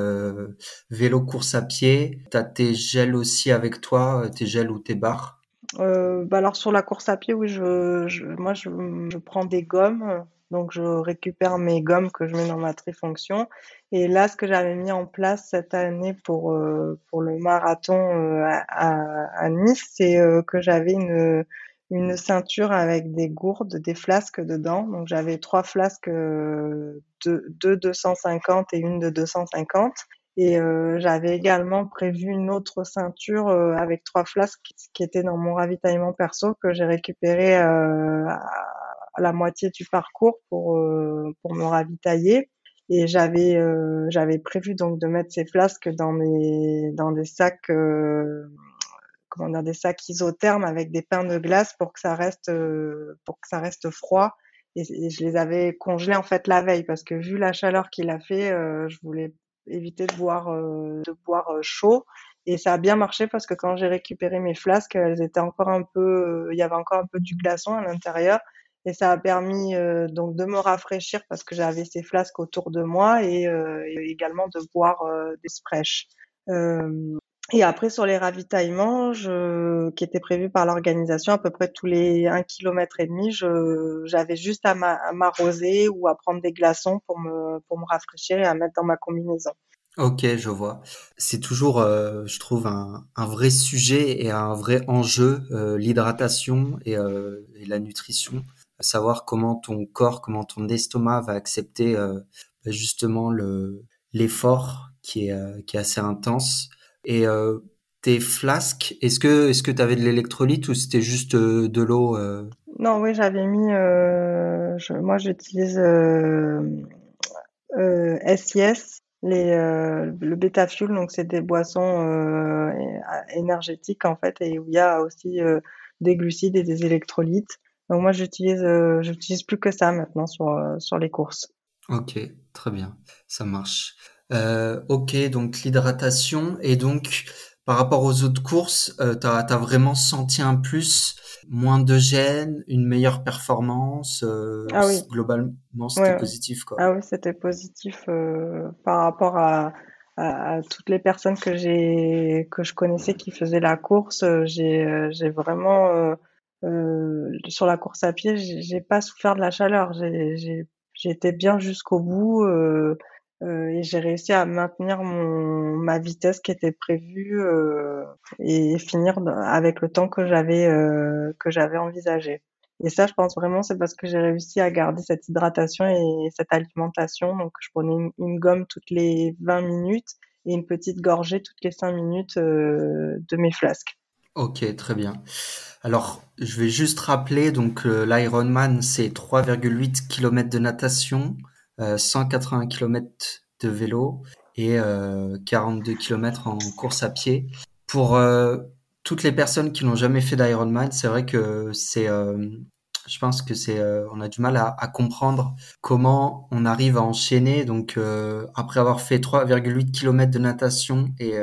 vélo course à pied, tu as tes gels aussi avec toi, tes gels ou tes barres? Euh, bah alors sur la course à pied, oui, je, je moi je, je, prends des gommes, donc je récupère mes gommes que je mets dans ma trifonction. Et là, ce que j'avais mis en place cette année pour euh, pour le marathon euh, à, à, Nice, c'est euh, que j'avais une une ceinture avec des gourdes, des flasques dedans. Donc j'avais trois flasques, de, deux 250 et une de 250. Et euh, j'avais également prévu une autre ceinture euh, avec trois flasques qui étaient dans mon ravitaillement perso que j'ai récupéré euh, à, la moitié du parcours pour pour me ravitailler. Et j'avais j'avais prévu donc de mettre ces flasques dans des dans des sacs comment dire des sacs isothermes avec des pains de glace pour que ça reste pour que ça reste froid. Et, et, je les avais congelés en fait la veille parce que vu la chaleur qu'il a fait, je voulais éviter de boire, euh, de boire euh, chaud. Et ça a bien marché parce que quand j'ai récupéré mes flasques, elles étaient encore un peu, il y avait encore un peu du glaçon à l'intérieur. Et ça a permis euh, donc de me rafraîchir parce que j'avais ces flasques autour de moi et, et également de boire des fraîches. Et après, sur les ravitaillements, qui étaient prévus par l'organisation, à peu près tous les un kilomètre et demi, j'avais juste à m'arroser ou à prendre des glaçons pour me, pour me rafraîchir et à mettre dans ma combinaison. Ok, je vois. C'est toujours, euh, je trouve, un, vrai sujet et un vrai enjeu, euh, l'hydratation et, euh, et, la nutrition. Savoir comment ton corps, comment ton estomac va accepter euh, justement le l'effort qui est, qui est assez intense et euh, tes flasques, est-ce que est-ce que tu avais de l'électrolyte ou c'était juste euh, de l'eau euh? Non, oui, j'avais mis. Je, moi, j'utilise SIS, les, le bêta fuel, donc c'est des boissons énergétiques en fait, et où il y a aussi des glucides et des électrolytes. Donc moi, j'utilise, j'utilise plus que ça maintenant sur sur les courses. Ok, très bien, ça marche. Euh, ok, donc l'hydratation. Et donc, par rapport aux autres courses, euh, tu as, vraiment senti un plus, moins de gêne, une meilleure performance euh, ah oui. Globalement, c'était positif. Quoi. Ah oui, c'était positif euh, par rapport à, à, à, toutes les personnes que j'ai que je connaissais qui faisaient la course. Euh, j'ai euh, j'ai vraiment sur la course à pied, j'ai pas souffert de la chaleur. J'ai été bien jusqu'au bout. Euh, et j'ai réussi à maintenir mon ma vitesse qui était prévue euh, et finir avec le temps que j'avais euh, que j'avais envisagé. Et ça, je pense vraiment, c'est parce que j'ai réussi à garder cette hydratation et cette alimentation. Donc, je prenais une, gomme toutes les 20 minutes et une petite gorgée toutes les 5 minutes euh, de mes flasques. Ok, très bien. Alors, je vais juste rappeler, donc l'Ironman, c'est 3,8 km de natation, 180 euh, km de vélo et 42 euh, km en course à pied. Pour euh, toutes les personnes qui n'ont jamais fait d'Ironman, c'est vrai que c'est je pense que c'est on a du mal à, comprendre comment on arrive à enchaîner donc après avoir fait 3,8 km de natation et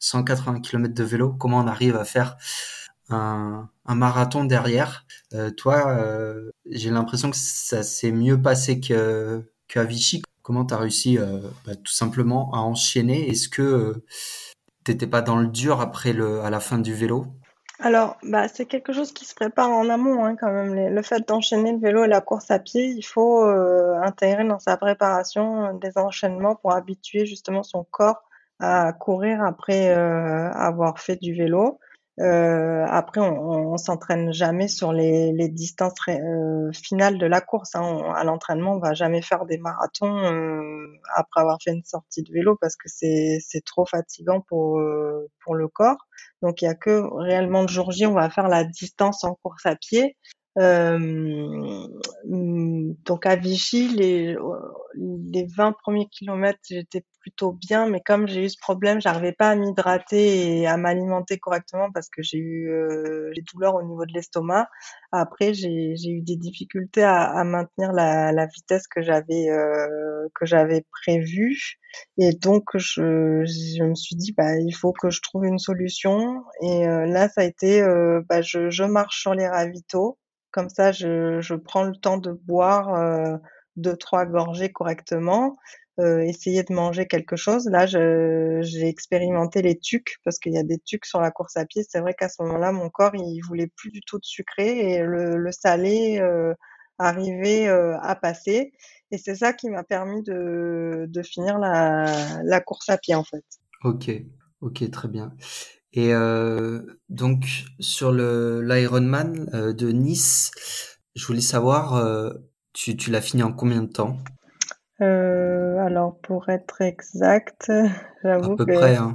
180 km de vélo comment on arrive à faire un, un marathon derrière? Toi j'ai l'impression que ça s'est mieux passé que qu'à Vichy. Comment tu as réussi euh, bah, tout simplement à enchaîner? Est-ce que euh, tu n'étais pas dans le dur après le, à la fin du vélo? Alors, bah, c'est quelque chose qui se prépare en amont hein, quand même. Le fait d'enchaîner le vélo et la course à pied, il faut euh, intégrer dans sa préparation des enchaînements pour habituer justement son corps à courir après avoir fait du vélo. Euh, après, on, on, s'entraîne jamais sur les, les distances euh, finales de la course. Hein. à l'entraînement, on va jamais faire des marathons euh, après avoir fait une sortie de vélo parce que c'est trop fatigant pour euh, pour le corps. Donc, il y a que réellement le jour J, on va faire la distance en course à pied. Euh, donc à Vichy, les, les 20 premiers kilomètres, j'étais plutôt bien, mais comme j'ai eu ce problème, j'arrivais pas à m'hydrater et à m'alimenter correctement parce que j'ai eu euh, des douleurs au niveau de l'estomac. Après, j'ai eu des difficultés à, à maintenir la, la, vitesse que j'avais euh, que j'avais prévue. Et donc, je, je me suis dit, bah, il faut que je trouve une solution. Et euh, là, ça a été, euh, bah, je, je marche sur les ravitaux. Comme ça, je, prends le temps de boire euh, deux, trois gorgées correctement. Euh, essayer de manger quelque chose. Là, j'ai expérimenté les tucs parce qu'il y a des tucs sur la course à pied. C'est vrai qu'à ce moment-là, mon corps, il voulait plus du tout de sucré et le, salé euh, arrivait à passer. Et c'est ça qui m'a permis de, de finir la, la course à pied, en fait. Ok, ok, très bien. Et euh, donc sur le l'Ironman euh, de Nice, je voulais savoir, euh, tu, tu l'as fini en combien de temps? Alors pour être exact, <laughs> j'avoue À peu près, hein.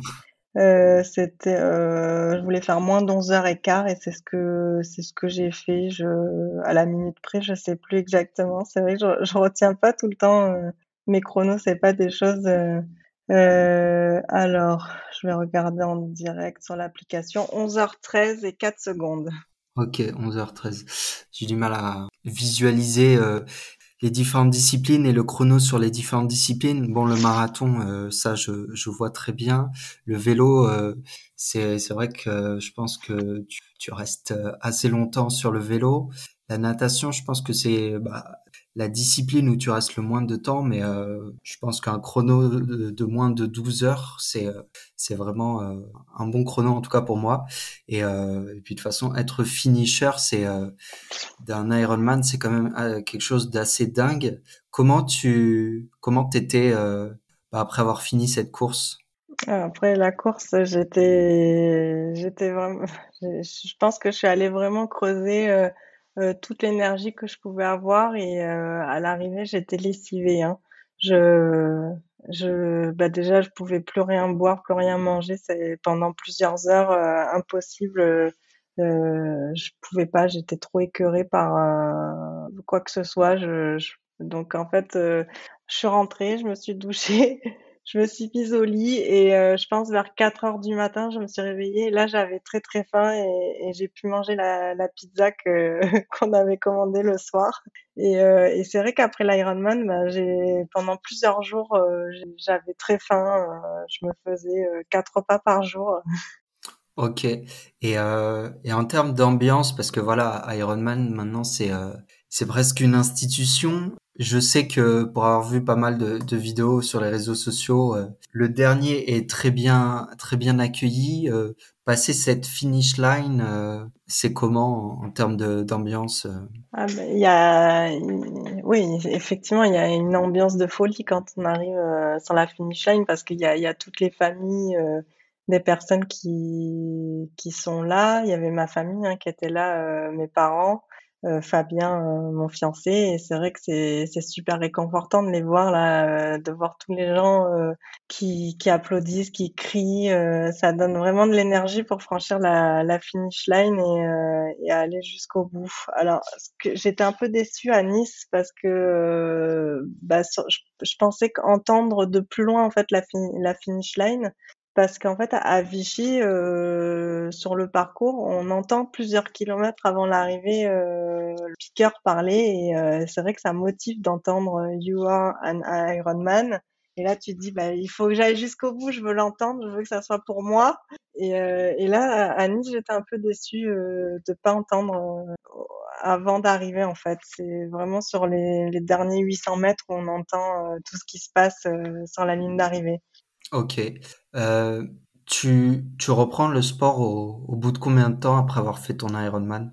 Euh, c'était, euh, je voulais faire moins d'11 heures et quart et c'est ce que c'est ce que j'ai fait. Je, à la minute près, je sais plus exactement. C'est vrai que je, je retiens pas tout le temps mes chronos. C'est pas des choses. Euh, alors, je vais regarder en direct sur l'application. 11h13 et 4 secondes. Ok, 11h13. J'ai du mal à visualiser euh, les différentes disciplines et le chrono sur les différentes disciplines. Bon, le marathon, euh, ça, je, vois très bien. Le vélo, c'est vrai que je pense que tu, tu, restes assez longtemps sur le vélo. La natation, je pense que c'est bah, la discipline où tu restes le moins de temps, mais euh, je pense qu'un chrono de, moins de 12 heures, c'est euh, vraiment euh, un bon chrono en tout cas pour moi. Et, puis de toute façon, être finisher, c'est d'un Ironman, c'est quand même quelque chose d'assez dingue. Comment tu comment t'étais bah, après avoir fini cette course? Après la course, j'étais, j'étais vraiment, <laughs> je pense que je suis allée vraiment creuser euh, toute l'énergie que je pouvais avoir et euh, à l'arrivée j'étais lessivée. Hein. Je, je, bah déjà je pouvais plus rien boire, plus rien manger. C'est pendant plusieurs heures euh, impossible. Je pouvais pas, j'étais trop écœurée par quoi que ce soit. Donc en fait, je suis rentrée, je me suis douchée. <laughs> je me suis mise au lit et euh, je pense vers 4 heures du matin, je me suis réveillée. Là, j'avais très très faim et, j'ai pu manger la, pizza <laughs> qu'on avait commandée le soir. Et, euh, c'est vrai qu'après l'Ironman, bah, pendant plusieurs jours, euh, j'avais très faim. Je me faisais quatre repas par jour. <laughs> Ok. Et, et en termes d'ambiance, parce que voilà, Ironman maintenant c'est c'est presque une institution. Je sais que pour avoir vu pas mal de, de vidéos sur les réseaux sociaux, euh, le dernier est très bien, très bien accueilli. Euh, passer cette finish line, euh, c'est comment en, termes d'ambiance ah ben, il y a, oui, effectivement, il y a une ambiance de folie quand on arrive sur la finish line parce qu'il y a, y a toutes les familles des personnes qui qui sont là. Il y avait ma famille hein, qui était là, mes parents. Euh, Fabien, euh, mon fiancé, et c'est vrai que c'est super réconfortant de les voir là, euh, de voir tous les gens qui qui applaudissent, qui crient, ça donne vraiment de l'énergie pour franchir la la finish line et et aller jusqu'au bout. Alors, j'étais un peu déçue à Nice parce que bah, je, je pensais qu'entendre de plus loin en fait la la finish line parce qu'en fait, à Vichy, euh, sur le parcours, on entend plusieurs kilomètres avant l'arrivée euh, le piqueur parler et euh, c'est vrai que ça motive d'entendre You are an Ironman. Et là, tu te dis, bah, il faut que j'aille jusqu'au bout, je veux l'entendre, je veux que ça soit pour moi. Et, et là, à Nice, j'étais un peu déçue de pas entendre avant d'arriver, en fait. C'est vraiment sur les, les, derniers 800 mètres où on entend tout ce qui se passe sur la ligne d'arrivée. Ok. Euh, tu, tu reprends le sport au, au, bout de combien de temps après avoir fait ton Ironman?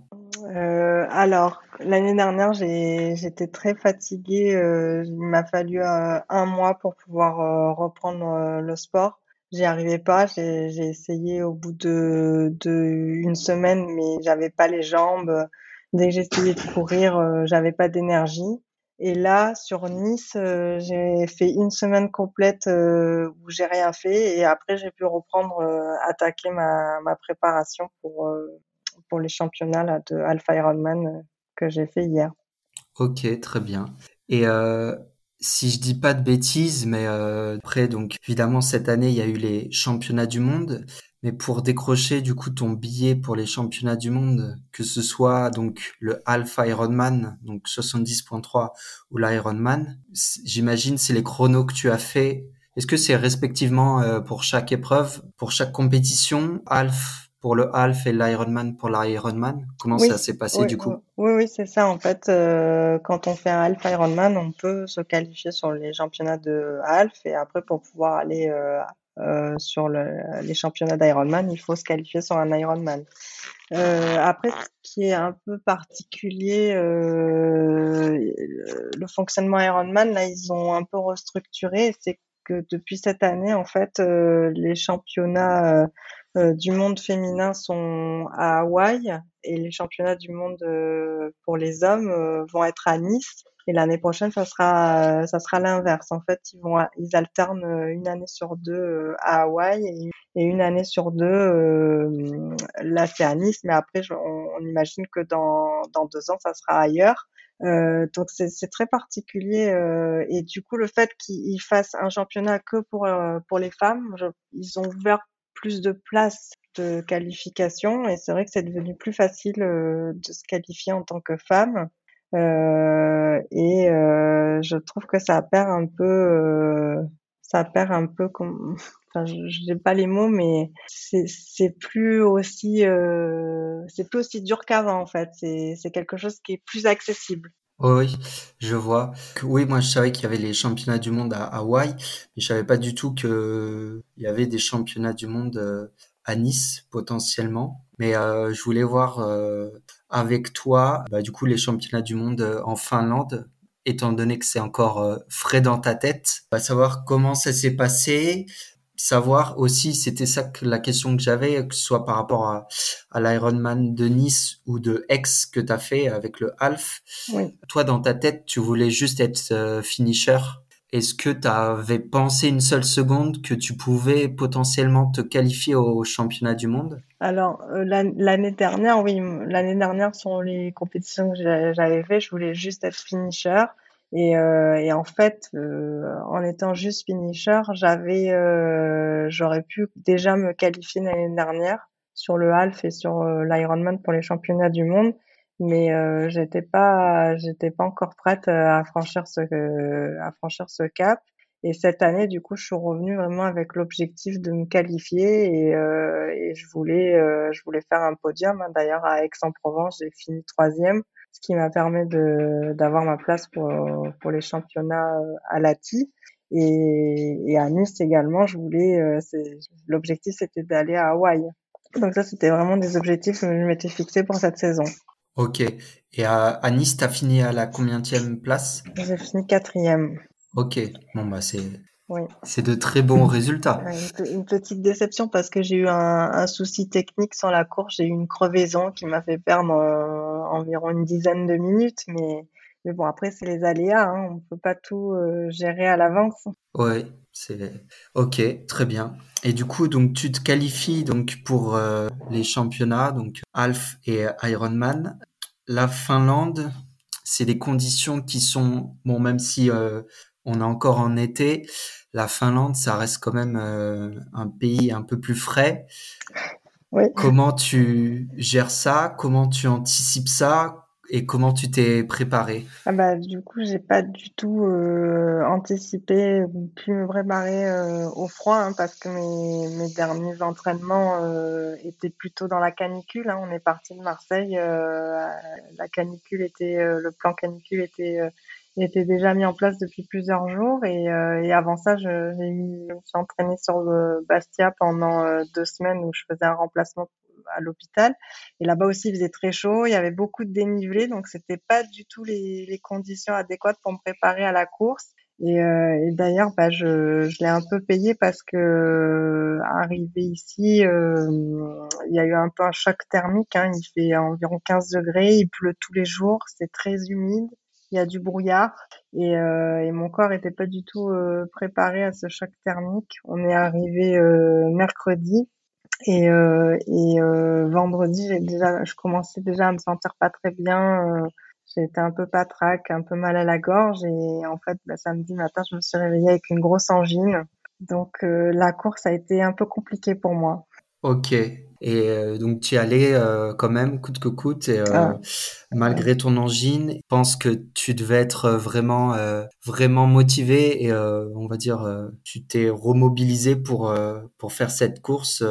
Euh, Alors, l'année dernière, j'étais très fatiguée. Euh, il m'a fallu un mois pour pouvoir reprendre le sport. J'y arrivais pas. J'ai essayé au bout de, de une semaine, mais j'avais pas les jambes. Dès que j'essayais de courir, j'avais pas d'énergie. Et là, sur Nice, euh, j'ai fait une semaine complète euh, où j'ai rien fait et après j'ai pu reprendre, euh, attaquer ma, ma préparation pour pour les championnats de Alpha Ironman que j'ai fait hier. Ok, très bien. Et si je dis pas de bêtises, mais euh, après, donc évidemment cette année il y a eu les championnats du monde, mais pour décrocher du coup ton billet pour les championnats du monde, que ce soit donc le Alpha Ironman, donc 70.3 ou l'Ironman, j'imagine c'est les chronos que tu as fait. Est-ce que c'est respectivement euh, pour chaque épreuve, pour chaque compétition, Alpha pour le half et l'Ironman pour l'Ironman? Comment ça s'est passé du coup? Oui, oui, c'est ça. En fait, euh, quand on fait un half Ironman, on peut se qualifier sur les championnats de half et après pour pouvoir aller euh, euh, sur le, les championnats d'Ironman, il faut se qualifier sur un Ironman. Après, ce qui est un peu particulier, le fonctionnement Ironman, là, ils ont un peu restructuré. C'est que depuis cette année, en fait, les championnats euh, du monde féminin sont à Hawaï et les championnats du monde euh, pour les hommes euh, vont être à Nice. Et l'année prochaine, ça sera, ça sera l'inverse. En fait, ils vont, ils alternent une année sur deux à Hawaï et, une année sur deux là c'est à Nice. Mais après, on, imagine que dans dans deux ans, ça sera ailleurs. Donc c'est très particulier et du coup le fait qu'ils fassent un championnat que pour pour les femmes, ils ont ouvert plus de places de qualification et c'est vrai que c'est devenu plus facile euh, de se qualifier en tant que femme. Euh, et euh, je trouve que ça perd un peu, euh, ça perd un peu comme, <laughs> enfin, je n'ai pas les mots, mais c'est plus aussi, euh, c'est plus aussi dur qu'avant en fait. C'est quelque chose qui est plus accessible. Oui, je vois. Oui, moi je savais qu'il y avait les championnats du monde à Hawaï, mais je savais pas du tout que il y avait des championnats du monde euh, à Nice potentiellement. Mais euh, je voulais voir euh, avec toi, bah, du coup, les championnats du monde en Finlande, étant donné que c'est encore frais dans ta tête, va savoir comment ça s'est passé, savoir aussi, c'était ça que la question que j'avais, que ce soit par rapport à, à l'Ironman de Nice ou de Aix que tu as fait avec le half. Toi, dans ta tête, tu voulais juste être euh, finisher. Est-ce que tu avais pensé une seule seconde que tu pouvais potentiellement te qualifier au championnat du monde? Alors, euh, l'année dernière, oui, l'année dernière, sur les compétitions que j'avais fait, je voulais juste être finisher. Et, euh, et, en fait, euh, en étant juste finisher, j'avais, euh, j'aurais pu déjà me qualifier l'année dernière sur le half et sur euh, l'Ironman pour les championnats du monde, mais euh, j'étais pas, j'étais pas encore prête à franchir ce, à franchir ce cap. Et cette année, du coup, je suis revenue vraiment avec l'objectif de me qualifier et, et je voulais, je voulais faire un podium. D'ailleurs, à Aix-en-Provence, j'ai fini troisième ce qui m'a permis de d'avoir ma place pour pour les championnats euh, à Lati et, et à Nice également je voulais euh, l'objectif c'était d'aller à Hawaï. Donc ça c'était vraiment des objectifs que je m'étais fixé pour cette saison. Ok. Et à, à Nice t'as fini à la combienième place? J'ai fini quatrième. Ok. Bon bah c'est oui. C'est de très bons résultats. Une, petite déception parce que j'ai eu un, un, souci technique sur la course. J'ai eu une crevaison qui m'a fait perdre euh, environ une dizaine de minutes. Mais, mais bon, après, c'est les aléas. Hein. On ne peut pas tout euh, gérer à l'avance. Oui, c'est ok, très bien. Et du coup, donc tu te qualifies donc pour euh, les championnats, donc Half et Ironman. La Finlande, c'est des conditions qui sont bon, même si on est encore en été, la Finlande, ça reste quand même euh, un pays un peu plus frais. Comment tu gères ça? Comment tu anticipes ça? Et comment tu t'es préparé? Ah bah, Du coup, j'ai pas du tout euh, anticipé pu me préparer euh, au froid hein, parce que mes, derniers entraînements étaient plutôt dans la canicule. Hein. On est parti de Marseille, la canicule était, le plan canicule était était déjà mis en place depuis plusieurs jours et, euh, et avant ça, je, je me suis entraînée sur le Bastia pendant euh, deux semaines où je faisais un remplacement à l'hôpital. Et là-bas aussi, il faisait très chaud, il y avait beaucoup de dénivelé, donc c'était pas du tout les, les, conditions adéquates pour me préparer à la course. Et, euh, et d'ailleurs, bah, je, je l'ai un peu payé parce que arrivé ici, euh, il y a eu un peu un choc thermique. Hein, il fait environ 15 degrés, il pleut tous les jours, c'est très humide il y a du brouillard et, euh, mon corps était pas du tout euh, préparé à ce choc thermique. On est arrivé euh, mercredi et, vendredi, j'ai déjà, je commençais déjà à me sentir pas très bien. Été un peu patraque, un peu mal à la gorge et en fait, bah, samedi matin, je me suis réveillée avec une grosse angine. Donc la course a été un peu compliquée pour moi. Ok. Et euh, donc tu y allais euh, quand même coûte que coûte et Ah, malgré ton angine, je pense que tu devais être vraiment vraiment motivé et on va dire tu t'es remobilisé pour pour faire cette course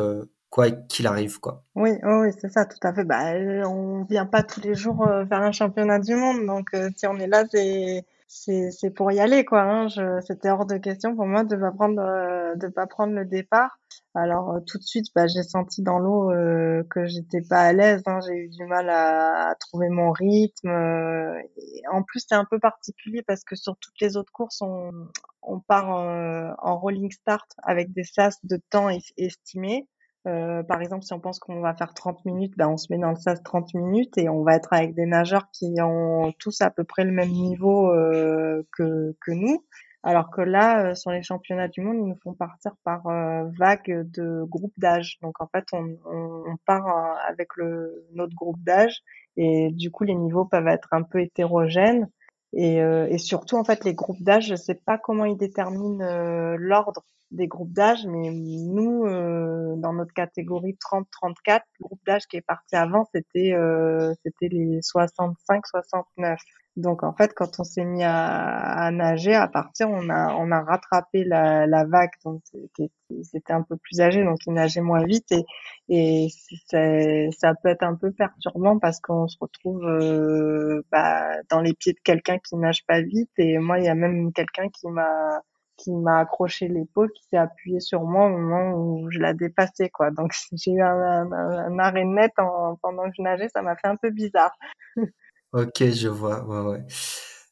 quoi qu'il arrive quoi. oui, oh oui, c'est ça, tout à fait. Bah, euh, on vient pas tous les jours euh, faire un championnat du monde, donc euh, si on est là, c'est c'est pour y aller quoi. Hein. C'était hors de question pour moi de pas prendre euh, de pas prendre le départ. Alors euh, tout de suite, bah, j'ai senti dans l'eau euh, que j'étais pas à l'aise. Hein. J'ai eu du mal à, à trouver mon rythme. euh, et en plus, c'est un peu particulier parce que sur toutes les autres courses, on on part en, en rolling start avec des sas de temps es- estimés. Euh, par exemple, si on pense qu'on va faire 30 minutes, ben, on se met dans le sas 30 minutes et on va être avec des nageurs qui ont tous à peu près le même niveau euh, que, que nous. Alors que là, euh, sur les championnats du monde, ils nous font partir par euh, vague de groupe d'âge. Donc en fait, on, on, part euh, avec le, notre groupe d'âge et du coup, les niveaux peuvent être un peu hétérogènes. Et, euh, et surtout, en fait, les groupes d'âge, je sais pas comment ils déterminent l'ordre des groupes d'âge, mais nous, euh, dans notre catégorie 30-34, le groupe d'âge qui est parti avant, c'était euh, c'était les 65-69. Donc en fait, quand on s'est mis à, à nager, à partir, on a on a rattrapé la, la vague, donc c'était un peu plus âgé, donc ils nageaient moins vite et et ça peut être un peu perturbant parce qu'on se retrouve euh, bah, dans les pieds de quelqu'un qui nage pas vite et moi il y a même quelqu'un qui m'a qui m'a accroché l'épaule, qui s'est appuyé sur moi au moment où je la dépassais, quoi. Donc, <laughs> j'ai eu un, un, un arrêt net en, pendant que je nageais, ça m'a fait un peu bizarre. <laughs> Ok, je vois. Ouais, ouais.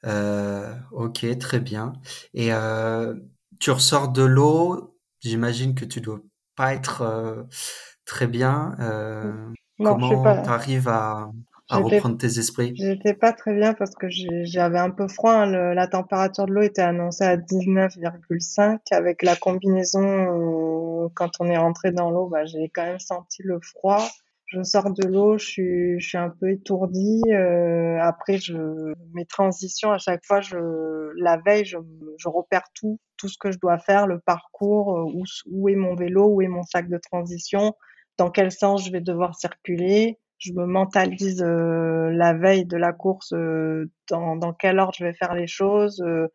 Euh, ok, très bien. Et euh, tu ressors de l'eau. J'imagine que tu dois pas être euh, très bien. Non, comment pas. t'arrives à, à reprendre tes esprits? j'étais pas très bien parce que j'avais un peu froid. hein. Le- la température de l'eau était annoncée à 19,5 avec la combinaison. euh, quand on est rentré dans l'eau, bah, j'ai quand même senti le froid. Je sors de l'eau, je suis, je suis un peu étourdie. euh, après, je, mes transitions, à chaque fois, je, la veille, je, je repère tout, tout ce que je dois faire, le parcours, euh, où, où est mon vélo, où est mon sac de transition, dans quel sens je vais devoir circuler. Je me mentalise euh, la veille de la course, euh, dans, dans quel ordre je vais faire les choses. euh,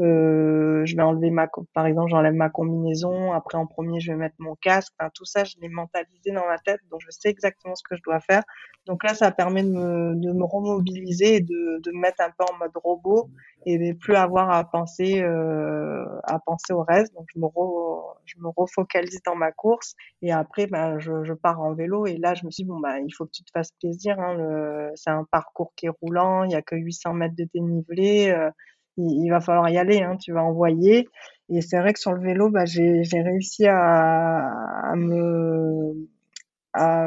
euh, je vais enlever ma, par exemple, j'enlève ma combinaison. Après, en premier, je vais mettre mon casque. Enfin, tout ça, je l'ai mentalisé dans ma tête, donc je sais exactement ce que je dois faire. Donc là, ça permet de me, de me remobiliser et de, de me mettre un peu en mode robot et de plus avoir à penser, euh, à penser au reste. Donc je me, re, je me refocalise dans ma course et après, ben, je, je pars en vélo et là, je me suis dit bon bah il faut que tu te fasses plaisir. Hein, c'est un parcours qui est roulant, il y a que 800 mètres de dénivelé. euh, il, va falloir y aller, hein, tu vas envoyer. Et c'est vrai que sur le vélo, bah, j'ai, réussi à, me,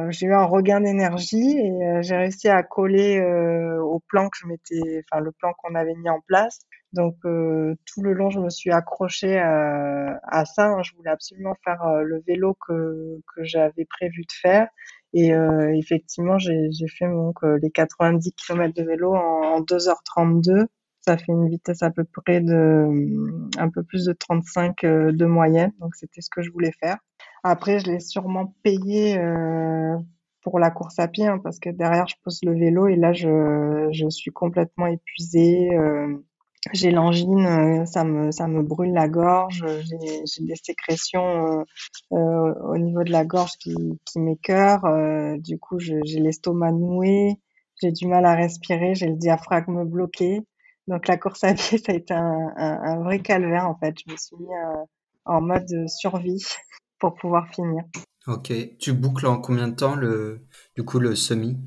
j'ai eu un regain d'énergie et euh, j'ai réussi à coller euh, au plan que je m'étais, enfin le plan qu'on avait mis en place. Donc euh, tout le long, je me suis accrochée à, ça. hein. Je voulais absolument faire le vélo que que j'avais prévu de faire. Et effectivement, j'ai fait donc les 90 km de vélo en, en 2h32. Ça fait une vitesse à peu près de un peu plus de 35 euh, de moyenne. Donc c'était ce que je voulais faire. Après, je l'ai sûrement payé euh, pour la course à pied, hein, parce que derrière, je pose le vélo et là, je, je suis complètement épuisée. euh, j'ai l'angine, euh, ça me, ça me brûle la gorge, j'ai, des sécrétions euh, euh, au niveau de la gorge qui, qui m'écœurent. euh, du coup, j'ai l'estomac noué, j'ai du mal à respirer, j'ai le diaphragme bloqué. Donc la course à pied, ça a été un, un, un vrai calvaire en fait. Je me suis mis euh, en mode survie <laughs> pour pouvoir finir. Ok. Tu boucles en combien de temps le, du coup, le semi?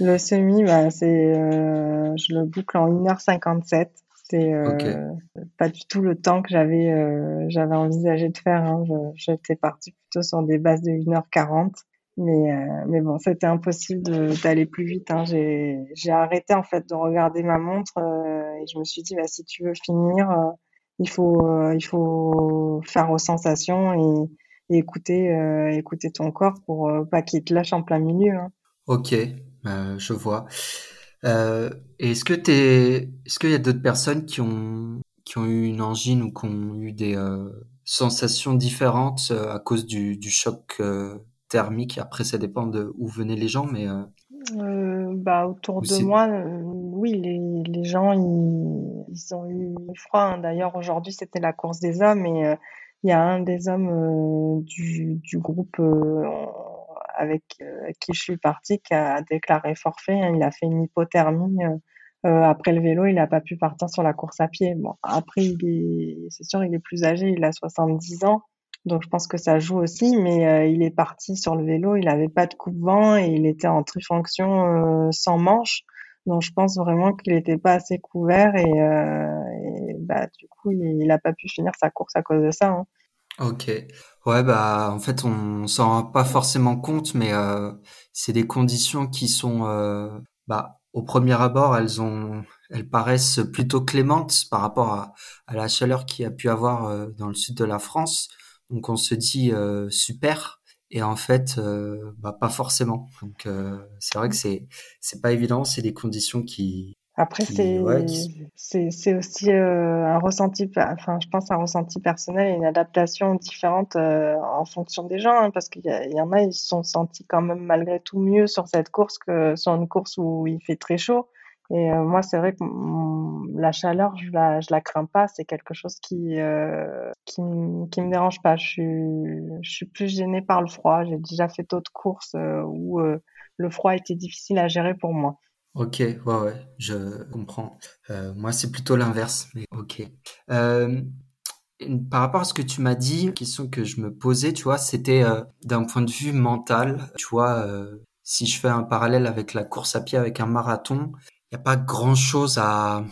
Le semi, bah, c'est, euh, je le boucle en 1h57. C'est euh, pas du tout le temps que j'avais j'avais envisagé de faire. Hein. Je- J'étais partie plutôt sur des bases de 1h40. Mais, euh, mais bon, c'était impossible d'aller plus vite. Hein. J'ai arrêté en fait de regarder ma montre euh, et je me suis dit, bah, si tu veux finir, euh, il faut, il faut faire aux sensations et, écouter, écouter ton corps pour pas qu'il te lâche en plein milieu. Hein. Ok. Euh, je vois. Est-ce que t'es, est-ce qu'il y a d'autres personnes qui ont, qui ont eu une angine ou qui ont eu des sensations différentes à cause du, choc thermique? Après, ça dépend de où venaient les gens, mais euh, Euh, bah, autour ou de moi, euh, oui, les, les gens, ils, ils ont eu froid. hein. D'ailleurs, aujourd'hui, c'était la course des hommes et euh, il y a un des hommes du, du groupe avec qui je suis partie qui a déclaré forfait. hein. Il a fait une hypothermie. après le vélo, il n'a pas pu partir sur la course à pied. Bon, après, il est, c'est sûr, il est plus âgé, il a 70 ans. Donc je pense que ça joue aussi, mais euh, il est parti sur le vélo, il avait pas de coupe-vent et il était en trifonction euh, sans manche. Donc je pense vraiment qu'il n'était pas assez couvert et, euh, bah du coup il, il a pas pu finir sa course à cause de ça. hein. ok. Ouais, bah, en fait, on s'en rend pas forcément compte, mais euh, c'est des conditions qui sont, bah, au premier abord, elles ont, elles paraissent plutôt clémentes par rapport à, à la chaleur qu'il y a pu avoir dans le sud de la France. Donc, on se dit euh, super, et en fait, euh, bah, pas forcément. Donc, euh, c'est vrai que c'est, c'est pas évident. C'est des conditions qui, Après c'est ouais, qui, c'est c'est aussi un ressenti, enfin je pense un ressenti personnel et une adaptation différente en fonction des gens, hein, parce qu'il y, y en a ils se sont sentis quand même malgré tout mieux sur cette course que sur une course où il fait très chaud. Et euh, moi, c'est vrai que la chaleur, je la, je la crains pas. C'est quelque chose qui, euh, qui, qui me dérange pas. Je suis, je suis plus gênée par le froid. J'ai déjà fait d'autres courses euh, où euh, le froid était difficile à gérer pour moi. Ok, ouais, ouais, je comprends. Moi, c'est plutôt l'inverse, ok. Par rapport à ce que tu m'as dit, la question que je me posais, tu vois, c'était d'un point de vue mental, tu vois, si je fais un parallèle avec la course à pied, avec un marathon, n'y a pas grand-chose à,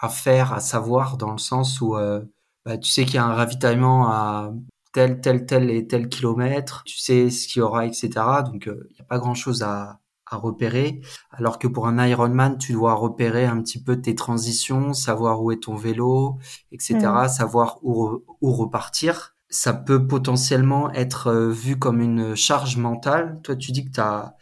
à faire, à savoir, dans le sens où euh, bah, tu sais qu'il y a un ravitaillement à tel, tel, tel et tel kilomètre, tu sais ce qu'il y aura, etc. Donc, euh, il n'y a pas grand-chose à, à repérer. Alors que pour un Ironman, tu dois repérer un petit peu tes transitions, savoir où est ton vélo, Mm. etc., savoir où, re- où repartir. Ça peut potentiellement être euh, vu comme une charge mentale. Toi, tu dis que tu as,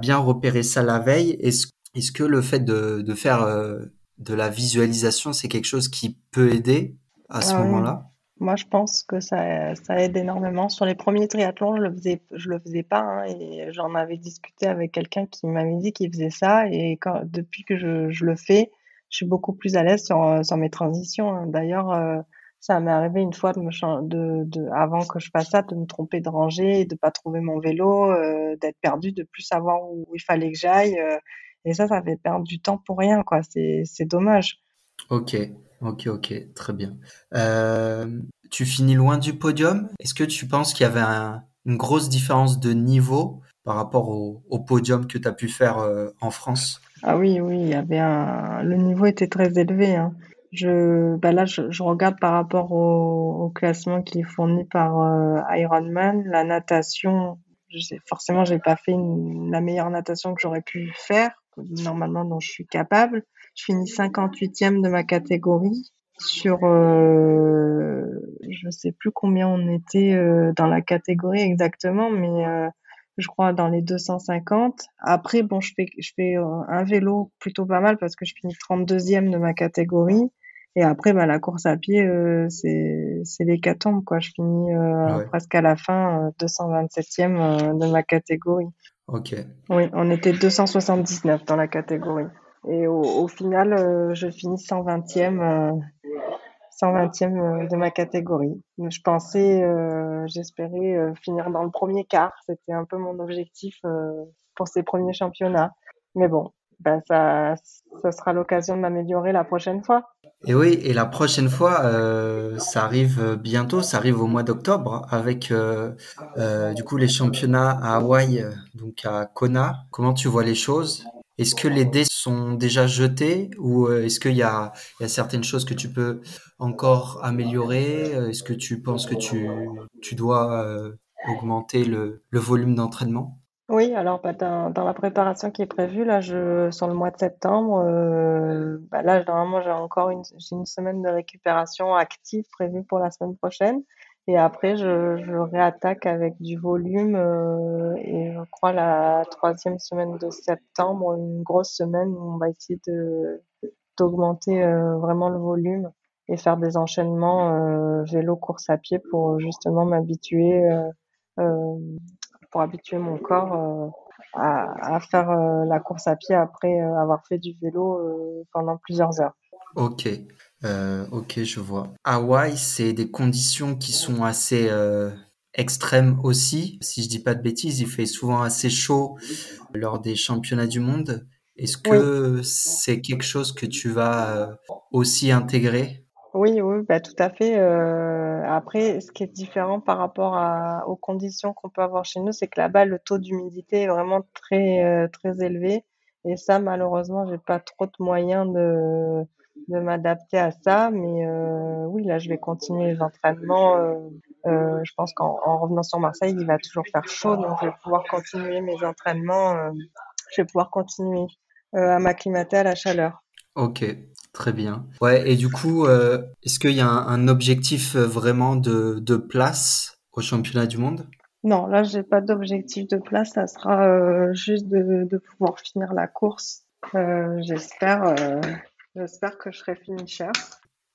bien repéré ça la veille. Est-ce, est-ce que le fait de, de faire euh, de la visualisation, c'est quelque chose qui peut aider à ce oui. moment-là? Moi, je pense que ça, ça aide énormément. Sur les premiers triathlons, je le faisais, je le faisais pas, hein, et j'en avais discuté avec quelqu'un qui m'avait dit qu'il faisait ça. Et quand, depuis que je, je le fais, je suis beaucoup plus à l'aise sur, euh, sur mes transitions. hein. D'ailleurs, euh, ça m'est arrivé une fois de me chan- de, de, avant que je fasse ça, de me tromper de rangée, de pas trouver mon vélo, euh, d'être perdu, de plus savoir où, il fallait que j'aille. euh, et ça, ça fait perdre du temps pour rien, quoi. C'est, dommage. Ok, ok, ok, très bien. Euh, tu finis loin du podium. Est-ce que tu penses qu'il y avait un- une grosse différence de niveau par rapport au, au podium que tu as pu faire euh, en France? Ah oui, oui, il y avait un... le niveau était très élevé, hein. Je, bah là, je, je regarde par rapport au, au classement qui est fourni par euh, Ironman, la natation. j'ai- Forcément, j'ai pas fait une- la meilleure natation que j'aurais pu faire, normalement dont je suis capable. Je finis 58e de ma catégorie sur, euh, je sais plus combien on était euh, dans la catégorie exactement, mais euh, je crois dans les 250. Après, bon, je fais, je fais euh, un vélo plutôt pas mal parce que je finis 32e de ma catégorie. Et après, bah, la course à pied, c'est, c'est l'hécatombe, quoi. Je finis Ouais, presque à la fin, euh, 227e euh, de ma catégorie. Ok, Oui, on était 279 dans la catégorie. Et au, au final, euh, je finis 120e, euh, 120e euh, de ma catégorie. Je pensais, euh, j'espérais euh, finir dans le premier quart. C'était un peu mon objectif euh, pour ces premiers championnats. Mais bon, ben ça, ça sera l'occasion de m'améliorer la prochaine fois. Et oui, et la prochaine fois, euh, ça arrive bientôt, ça arrive au mois d'octobre avec euh, euh, du coup les championnats à Hawaï, donc à Kona. Comment tu vois les choses? Est-ce que les dés sont déjà jetés ou est-ce qu'il y y a certaines choses que tu peux encore améliorer? Est-ce que tu penses que tu, tu dois augmenter le, le volume d'entraînement? Oui, alors bah, dans, dans la préparation qui est prévue là, je sur le mois de septembre, euh, bah, là normalement j'ai encore une une semaine de récupération active prévue pour la semaine prochaine Et après, je, je réattaque avec du volume. euh, et je crois la troisième semaine de septembre, une grosse semaine où on va essayer de d'augmenter euh, vraiment le volume et faire des enchaînements euh, vélo course à pied pour justement m'habituer euh, euh, pour habituer mon corps euh, à, à faire euh, la course à pied après euh, avoir fait du vélo pendant plusieurs heures. Ok, euh, ok, je vois. Hawaï, c'est des conditions qui sont assez euh, extrêmes aussi. Si je dis pas de bêtises, il fait souvent assez chaud lors des championnats du monde. Est-ce Oui, que c'est quelque chose que tu vas aussi intégrer? Oui, oui, bah tout à fait. Euh, après, ce qui est différent par rapport aux conditions qu'on peut avoir chez nous, c'est que là-bas, le taux d'humidité est vraiment très, euh, très élevé. Et ça, malheureusement, j'ai pas trop de moyens de, de m'adapter à ça. Mais euh, oui, là, je vais continuer les entraînements. Je pense qu'en en revenant sur Marseille, il va toujours faire chaud, donc je vais pouvoir continuer mes entraînements. je vais pouvoir continuer à m'acclimater à la chaleur. Ok, très bien. Ouais, et du coup, euh, est-ce qu'il y a un, objectif euh, vraiment de, place au championnat du monde? Non, là, j'ai pas d'objectif de place. Ça sera euh, juste de, pouvoir finir la course. J'espère, j'espère que je serai finisher.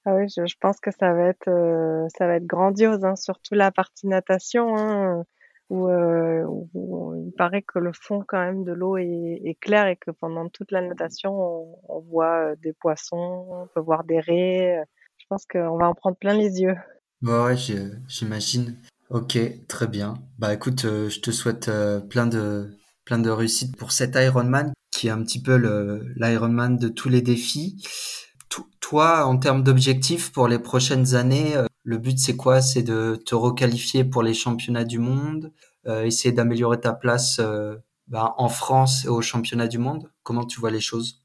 Ah oui, je, pense que ça va être, ça va être grandiose, hein, surtout la partie natation, hein, où, euh, où il paraît que le fond quand même de l'eau est, est clair et que pendant toute la natation, on, on voit des poissons, on peut voir des raies. Je pense qu'on va en prendre plein les yeux. Ouais, j'imagine. Ok, très bien. Bah écoute, euh, je te souhaite euh, plein de plein de réussite pour cet Ironman qui est un petit peu l'Ironman de tous les défis. To- Toi, en termes d'objectifs pour les prochaines années, le but c'est quoi? C'est de te requalifier pour les championnats du monde, euh, essayer d'améliorer ta place euh, bah, en France et aux championnats du monde. Comment tu vois les choses?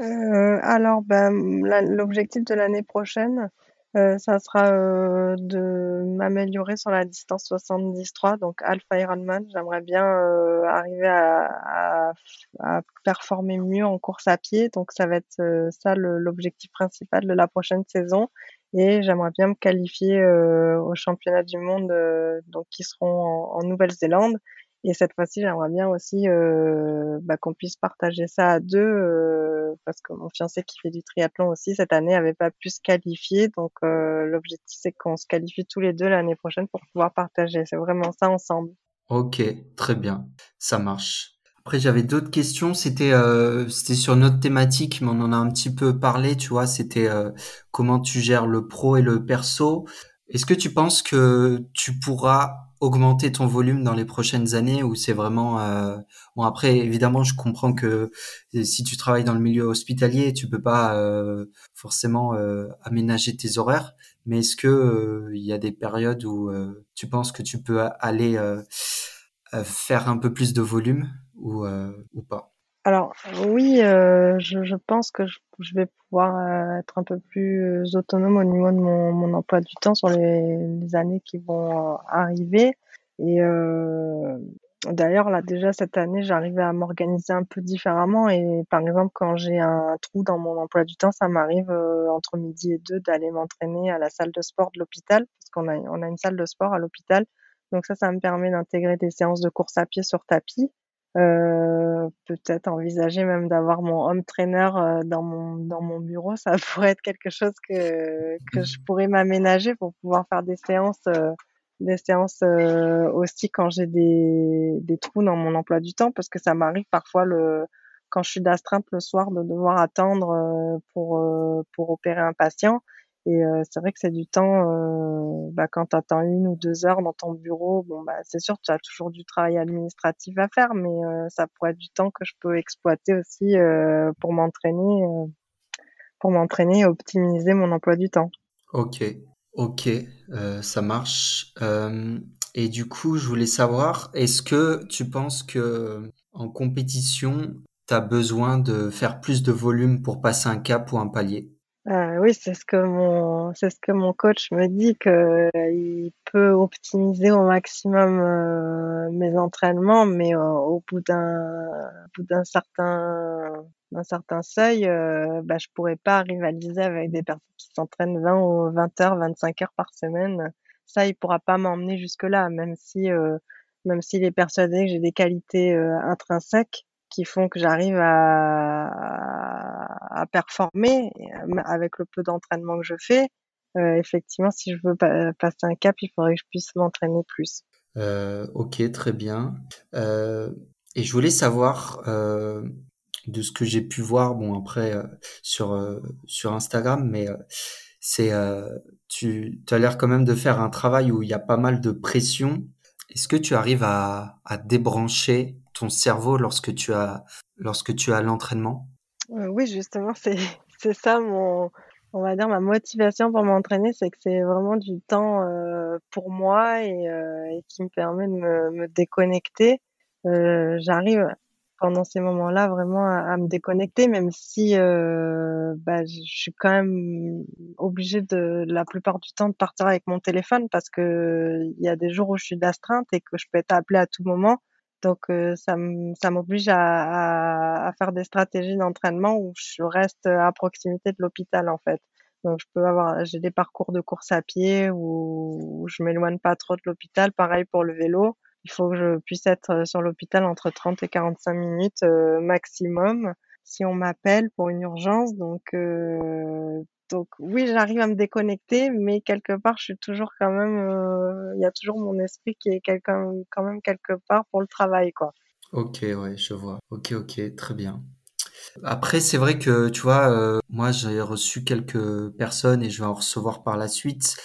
Euh, alors, la- l'objectif de l'année prochaine, ça sera de m'améliorer sur la distance 73, donc Alpha Ironman. J'aimerais bien arriver à, performer mieux en course à pied, donc ça va être ça l'objectif principal de la prochaine saison. Et j'aimerais bien me qualifier euh, aux championnats du monde, euh, donc qui seront en, Nouvelle-Zélande. Et cette fois-ci, j'aimerais bien aussi euh, bah, qu'on puisse partager ça à deux, euh, parce que mon fiancé qui fait du triathlon aussi cette année avait pas pu se qualifier. Donc l'objectif c'est qu'on se qualifie tous les deux l'année prochaine pour pouvoir partager. C'est vraiment ça ensemble. Ok, très bien, ça marche. Après, j'avais d'autres questions. C'était euh, c'était sur notre thématique, mais on en a un petit peu parlé, tu vois. C'était euh, comment tu gères le pro et le perso. Est-ce que tu penses que tu pourras augmenter ton volume dans les prochaines années ou c'est vraiment euh, bon après évidemment je comprends que euh, si tu travailles dans le milieu hospitalier tu peux pas euh, forcément euh, aménager tes horaires mais est-ce que il y a des périodes où tu penses que tu peux aller faire un peu plus de volume? Ou, euh, ou pas? Alors oui, euh, je, pense que je, vais pouvoir euh, être un peu plus autonome au niveau de mon, emploi du temps sur les, années qui vont arriver. Et d'ailleurs, là déjà cette année, j'arrivais à m'organiser un peu différemment. Et par exemple, quand j'ai un trou dans mon emploi du temps, ça m'arrive entre midi et deux d'aller m'entraîner à la salle de sport de l'hôpital, parce qu'on a, a une salle de sport à l'hôpital. Donc ça, ça me permet d'intégrer des séances de course à pied sur tapis. Heu, peut-être envisager même d'avoir mon home trainer, heu, dans mon dans mon bureau. Ça <laughs> pourrait être quelque chose que que je pourrais m'aménager pour pouvoir faire des séances, heu, des séances, heu, aussi quand j'ai des des trous dans mon emploi du temps. Parce que ça m'arrive parfois le quand je suis d'astreinte le soir de devoir attendre, pour, pour opérer un patient et heu, c'est vrai que c'est du temps, heu, bah, quand tu attends 1 ou 2 heures dans ton bureau, bon, bah, c'est sûr, tu as toujours du travail administratif à faire, mais heu, ça pourrait être du temps que je peux exploiter aussi, pour m'entraîner, pour m'entraîner et optimiser mon emploi du temps. Ok, ok, euh, ça marche. Euh, et du coup, je voulais savoir, est-ce que tu penses que en compétition, tu as besoin de faire plus de volume pour passer un cap ou un palier? Heu, oui, c'est ce que mon c'est ce que mon coach me dit qu'il peut optimiser au maximum, heu, mes entraînements, mais au bout d'un bout d'un certain d'un certain seuil, bah, je pourrais pas rivaliser avec des personnes qui s'entraînent 20 ou 20 heures, 25 heures par semaine. ça, il pourra pas m'emmener jusque-là, même si, euh, même s'il est persuadé que j'ai des qualités euh, intrinsèques qui font que j'arrive à, à, performer avec le peu d'entraînement que je fais. effectivement, si je veux passer un cap, il faudrait que je puisse m'entraîner plus. ok, très bien. et je voulais savoir, de ce que j'ai pu voir, bon après sur sur Instagram, mais c'est tu, as l'air quand même de faire un travail où il y a pas mal de pression. Est-ce que tu arrives à débrancher ton cerveau lorsque tu as lorsque tu as l'entraînement? Euh, Oui, justement, <laughs> c'est c'est ça mon on va dire ma motivation pour m'entraîner, c'est que c'est vraiment du temps euh, pour moi et, euh, et, qui me permet de me, déconnecter. J'arrive pendant ces moments-là vraiment à, me déconnecter, même si bah, je suis quand même obligée de la plupart du temps de partir avec mon téléphone parce que il y a des jours où je suis d'astreinte et que je peux être appelée à tout moment. Donc euh, ça m'oblige à, à, à, faire des stratégies d'entraînement où je reste à proximité de l'hôpital en fait. Donc je peux avoir j'ai des parcours de course à pied où, où je m'éloigne pas trop de l'hôpital. Pareil pour le vélo il faut que je puisse être euh, sur l'hôpital entre 30 et 45 minutes euh, maximum si on m'appelle pour une urgence. Donc, euh, donc oui, j'arrive à me déconnecter, mais quelque part, je suis toujours quand même, il y a toujours mon esprit qui est quand même quelque part pour le travail, quoi. Ok, ouais, je vois. Ok, ok, très bien. Après, c'est vrai que, tu vois, moi, j'ai reçu quelques personnes et je vais en recevoir par la suite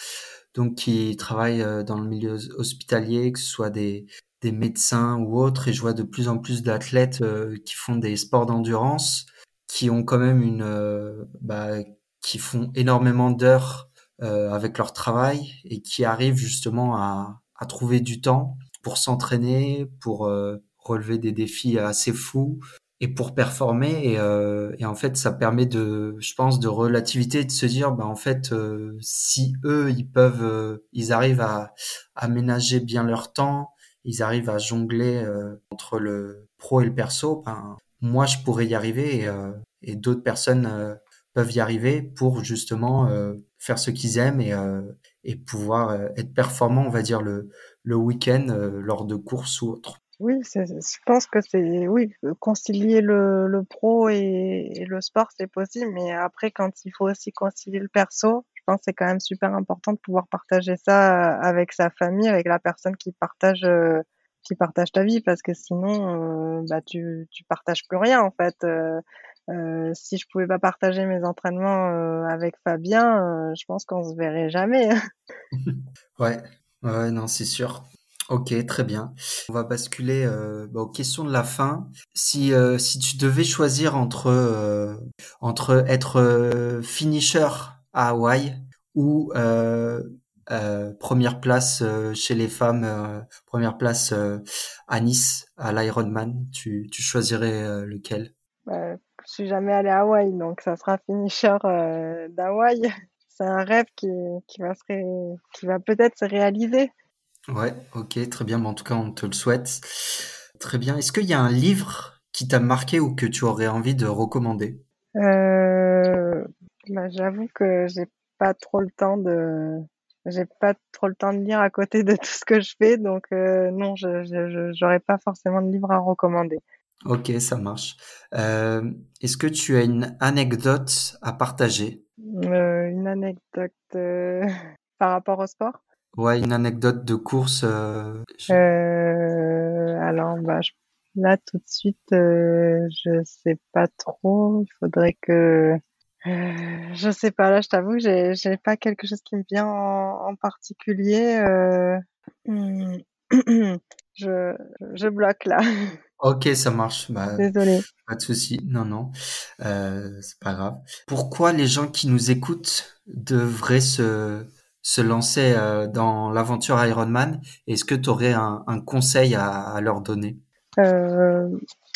donc qui travaillent euh, dans le milieu hospitalier, que ce soit des, des médecins ou autres, et je vois de plus en plus d'athlètes euh, qui font des sports d'endurance, qui ont quand même une, euh, bah, qui font énormément d'heures avec leur travail et qui arrivent justement à, à trouver du temps pour s'entraîner, pour relever des défis assez fous, et pour performer. Et, euh, et, en fait ça permet de je pense de relativité de se dire bah en fait euh, si eux ils peuvent euh, ils arrivent à aménager bien leur temps ils arrivent à jongler euh, entre le pro et le perso ben moi je pourrais y arriver et, et d'autres personnes peuvent y arriver pour justement faire ce qu'ils aiment et, et pouvoir être performant on va dire le le week-end lors de courses ou autres oui, je pense que c'est oui, concilier le, le pro et, le sport, c'est possible, mais après, quand il faut aussi concilier le perso, je pense que c'est quand même super important de pouvoir partager ça avec sa famille, avec la personne qui partage euh, qui partage ta vie, parce que sinon, euh, bah tu tu partages plus rien en fait. Euh, euh, si je pouvais pas partager mes entraînements avec Fabien, je pense qu'on se verrait jamais. <laughs> ouais, ouais, non, c'est sûr. Ok, très bien. On va basculer euh, bah, aux questions de la fin. Si euh, si tu devais choisir entre euh, entre être finisher à Hawaï ou première place chez les femmes, première place à Nice à l'Ironman, tu tu choisirais lequel? Bah, Je suis jamais allée à Hawaï, donc ça sera finisher d'Hawaï. <laughs> C'est un rêve qui qui va se qui va peut-être se réaliser. Ouais, ok, très bien. en tout cas, on te le souhaite. Très bien. Est-ce qu'il y a un livre qui t'a marqué ou que tu aurais envie de recommander? Euh, bah, J'avoue que j'ai pas trop le temps de j'ai pas trop le temps de lire à côté de tout ce que je fais, donc euh, non, je j'aurais pas forcément de livre à recommander. Ok, ça marche. Euh, Est-ce que tu as une anecdote à partager? Euh, Une anecdote euh, <laughs> par rapport au sport? Ouais, une anecdote de course. Alors, bah, là tout de suite, je sais pas trop. Il faudrait que, je sais pas. Là, je t'avoue, j'ai, j'ai pas quelque chose qui me vient en, particulier. <clears throat> Je, je bloque là. <laughs> Ok, ça marche. Bah, Désolée. Pas de souci. Non, non, euh, c'est pas grave. Pourquoi les gens qui nous écoutent devraient se se lancer euh, dans l'aventure Ironman Est-ce que tu aurais un, un, conseil à, à leur donner? Euh,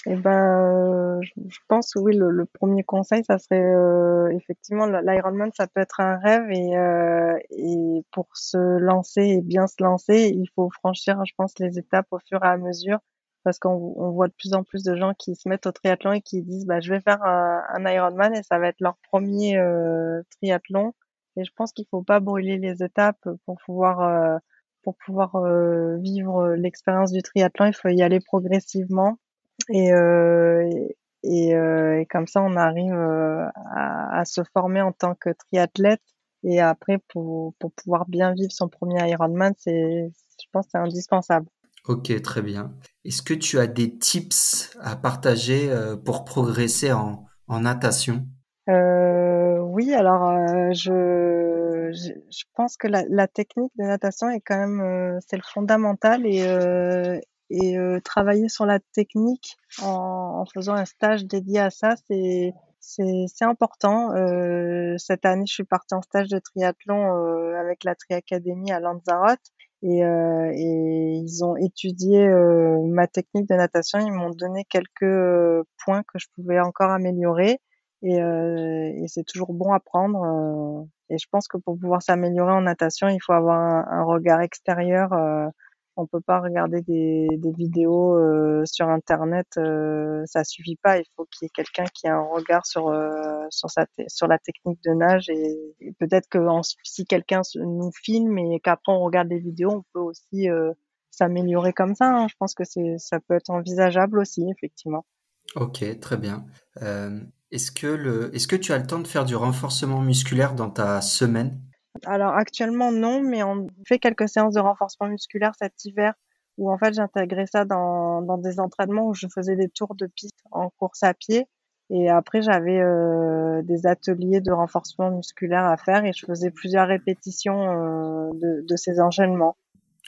eh ben, je pense oui, le, le, premier conseil, ça serait euh, effectivement l'Ironman, ça peut être un rêve et, euh, et pour se lancer et bien se lancer, il faut franchir, je pense, les étapes au fur et à mesure parce qu'on on voit de plus en plus de gens qui se mettent au triathlon et qui disent bah je vais faire un, un Ironman et ça va être leur premier euh, triathlon Et je pense qu'il faut pas brûler les étapes pour pouvoir pour pouvoir vivre l'expérience du triathlon. Il faut y aller progressivement et et, et, comme ça on arrive à, à, se former en tant que triathlète et après pour pour pouvoir bien vivre son premier Ironman, je pense c'est indispensable. Ok, très bien. Est-ce que tu as des tips à partager pour progresser en, natation? Euh, oui, alors euh, je, je, pense que la, technique de natation est quand même euh, c'est le fondamental et euh, euh, travailler sur la technique en, faisant un stage dédié à ça c'est c'est important. cette année, je suis partie en stage de triathlon avec la Triacadémie à Lanzarote et, et ils ont étudié ma technique de natation. Ils m'ont donné quelques points que je pouvais encore améliorer et, euh, et c'est toujours bon à prendre. Euh, et je pense que pour pouvoir s'améliorer en natation, il faut avoir un, un regard extérieur. Euh, on peut pas regarder des, vidéos euh, sur internet, euh, ça suffit pas. Il faut qu'il y ait quelqu'un qui ait un regard sur euh, sur la technique de nage et, peut-être que si quelqu'un nous filme et qu'après on regarde des vidéos, on peut aussi s'améliorer comme ça. Hein. Je pense que c'est ça peut être envisageable aussi, effectivement. Ok, très bien. Euh, est-ce que, le, est-ce que tu as le temps de faire du renforcement musculaire dans ta semaine? Alors actuellement non, mais on fait quelques séances de renforcement musculaire cet hiver où en fait j'intégrais ça dans, dans des entraînements où je faisais des tours de piste en course à pied. Et après, j'avais euh, des ateliers de renforcement musculaire à faire et je faisais plusieurs répétitions euh, de, de, ces enchaînements.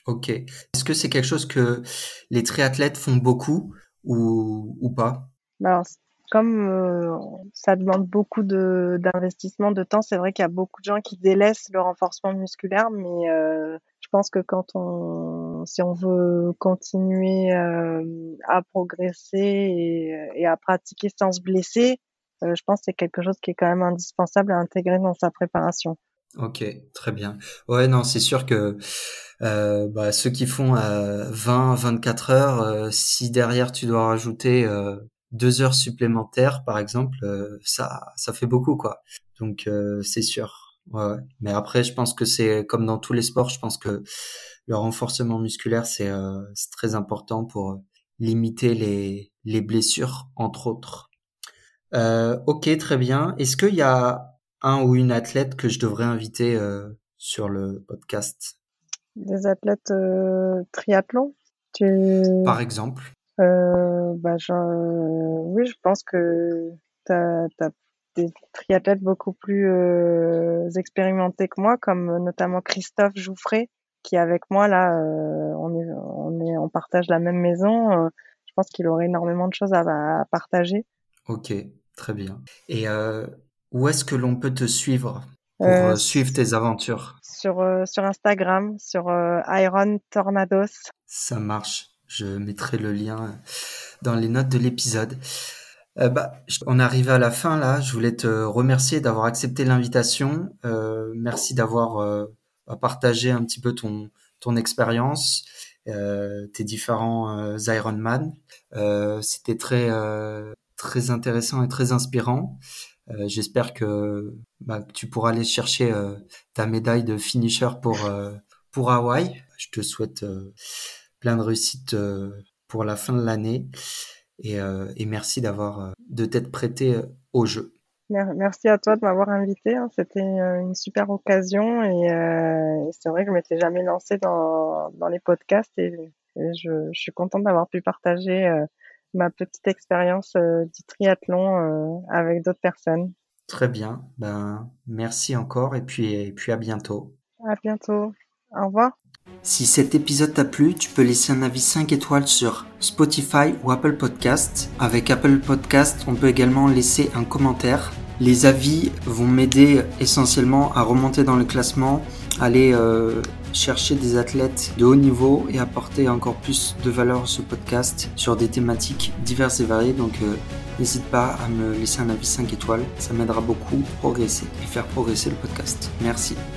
Ok. Est-ce que c'est quelque chose que les triathlètes font beaucoup ou, ou pas? Alors, comme euh, ça demande beaucoup de d'investissement de temps, c'est vrai qu'il y a beaucoup de gens qui délaissent le renforcement musculaire, mais euh, je pense que quand on, si on veut continuer euh, à progresser et, et, à pratiquer sans se blesser, euh, je pense que c'est quelque chose qui est quand même indispensable à intégrer dans sa préparation. Ok, très bien. Ouais, non, c'est sûr que euh, bah, ceux qui font 20, 24 heures, si derrière tu dois rajouter deux heures supplémentaires, par exemple, euh, ça, ça fait beaucoup, quoi. Donc, euh, c'est sûr. Ouais, Mais après, je pense que c'est comme dans tous les sports, je pense que le renforcement musculaire, c'est euh, très important pour limiter les, les blessures, entre autres. ok, très bien. Est-ce qu'il y a un ou une athlète que je devrais inviter sur le podcast? Des athlètes triathlon? Tu... Par exemple euh, bah, je, oui, je pense que tu as, des triathlètes beaucoup plus euh, expérimentés que moi, comme notamment Christophe Jouffré, qui est avec moi là, euh, on, est, on, est, on partage la même maison. Euh, je pense qu'il aurait énormément de choses à, à partager. Ok, très bien. Et euh, où est-ce que l'on peut te suivre pour euh, suivre tes aventures? Sur, sur Instagram, sur Iron Tornados. Ça marche. Je mettrai le lien dans les notes de l'épisode. Euh, bah, on arrive à la fin là. Je voulais te remercier d'avoir accepté l'invitation. Euh, merci d'avoir euh, partagé un petit peu ton ton expérience, euh, tes différents Ironman. C'était très très intéressant et très inspirant. J'espère que, bah, que tu pourras aller chercher ta médaille de finisher pour pour Hawaï. Je te souhaite plein de réussite euh, pour la fin de l'année et, euh, et merci d'avoir euh, de t'être prêté au jeu. Merci à toi de m'avoir invité. Hein. C'était une super occasion et, euh, c'est vrai que je m'étais jamais lancée dans, dans les podcasts et, je, je, suis contente d'avoir pu partager euh, ma petite expérience euh, du triathlon avec d'autres personnes. Très bien. Ben, merci encore et puis, et puis à bientôt. À bientôt. Au revoir. Si cet épisode t'a plu, tu peux laisser un avis 5 étoiles sur Spotify ou Apple Podcast. Avec Apple Podcast, on peut également laisser un commentaire. Les avis vont m'aider essentiellement à remonter dans le classement, aller euh, chercher des athlètes de haut niveau et apporter encore plus de valeur à ce podcast sur des thématiques diverses et variées. Donc euh, n'hésite pas à me laisser un avis 5 étoiles, ça m'aidera beaucoup à progresser et faire progresser le podcast. Merci.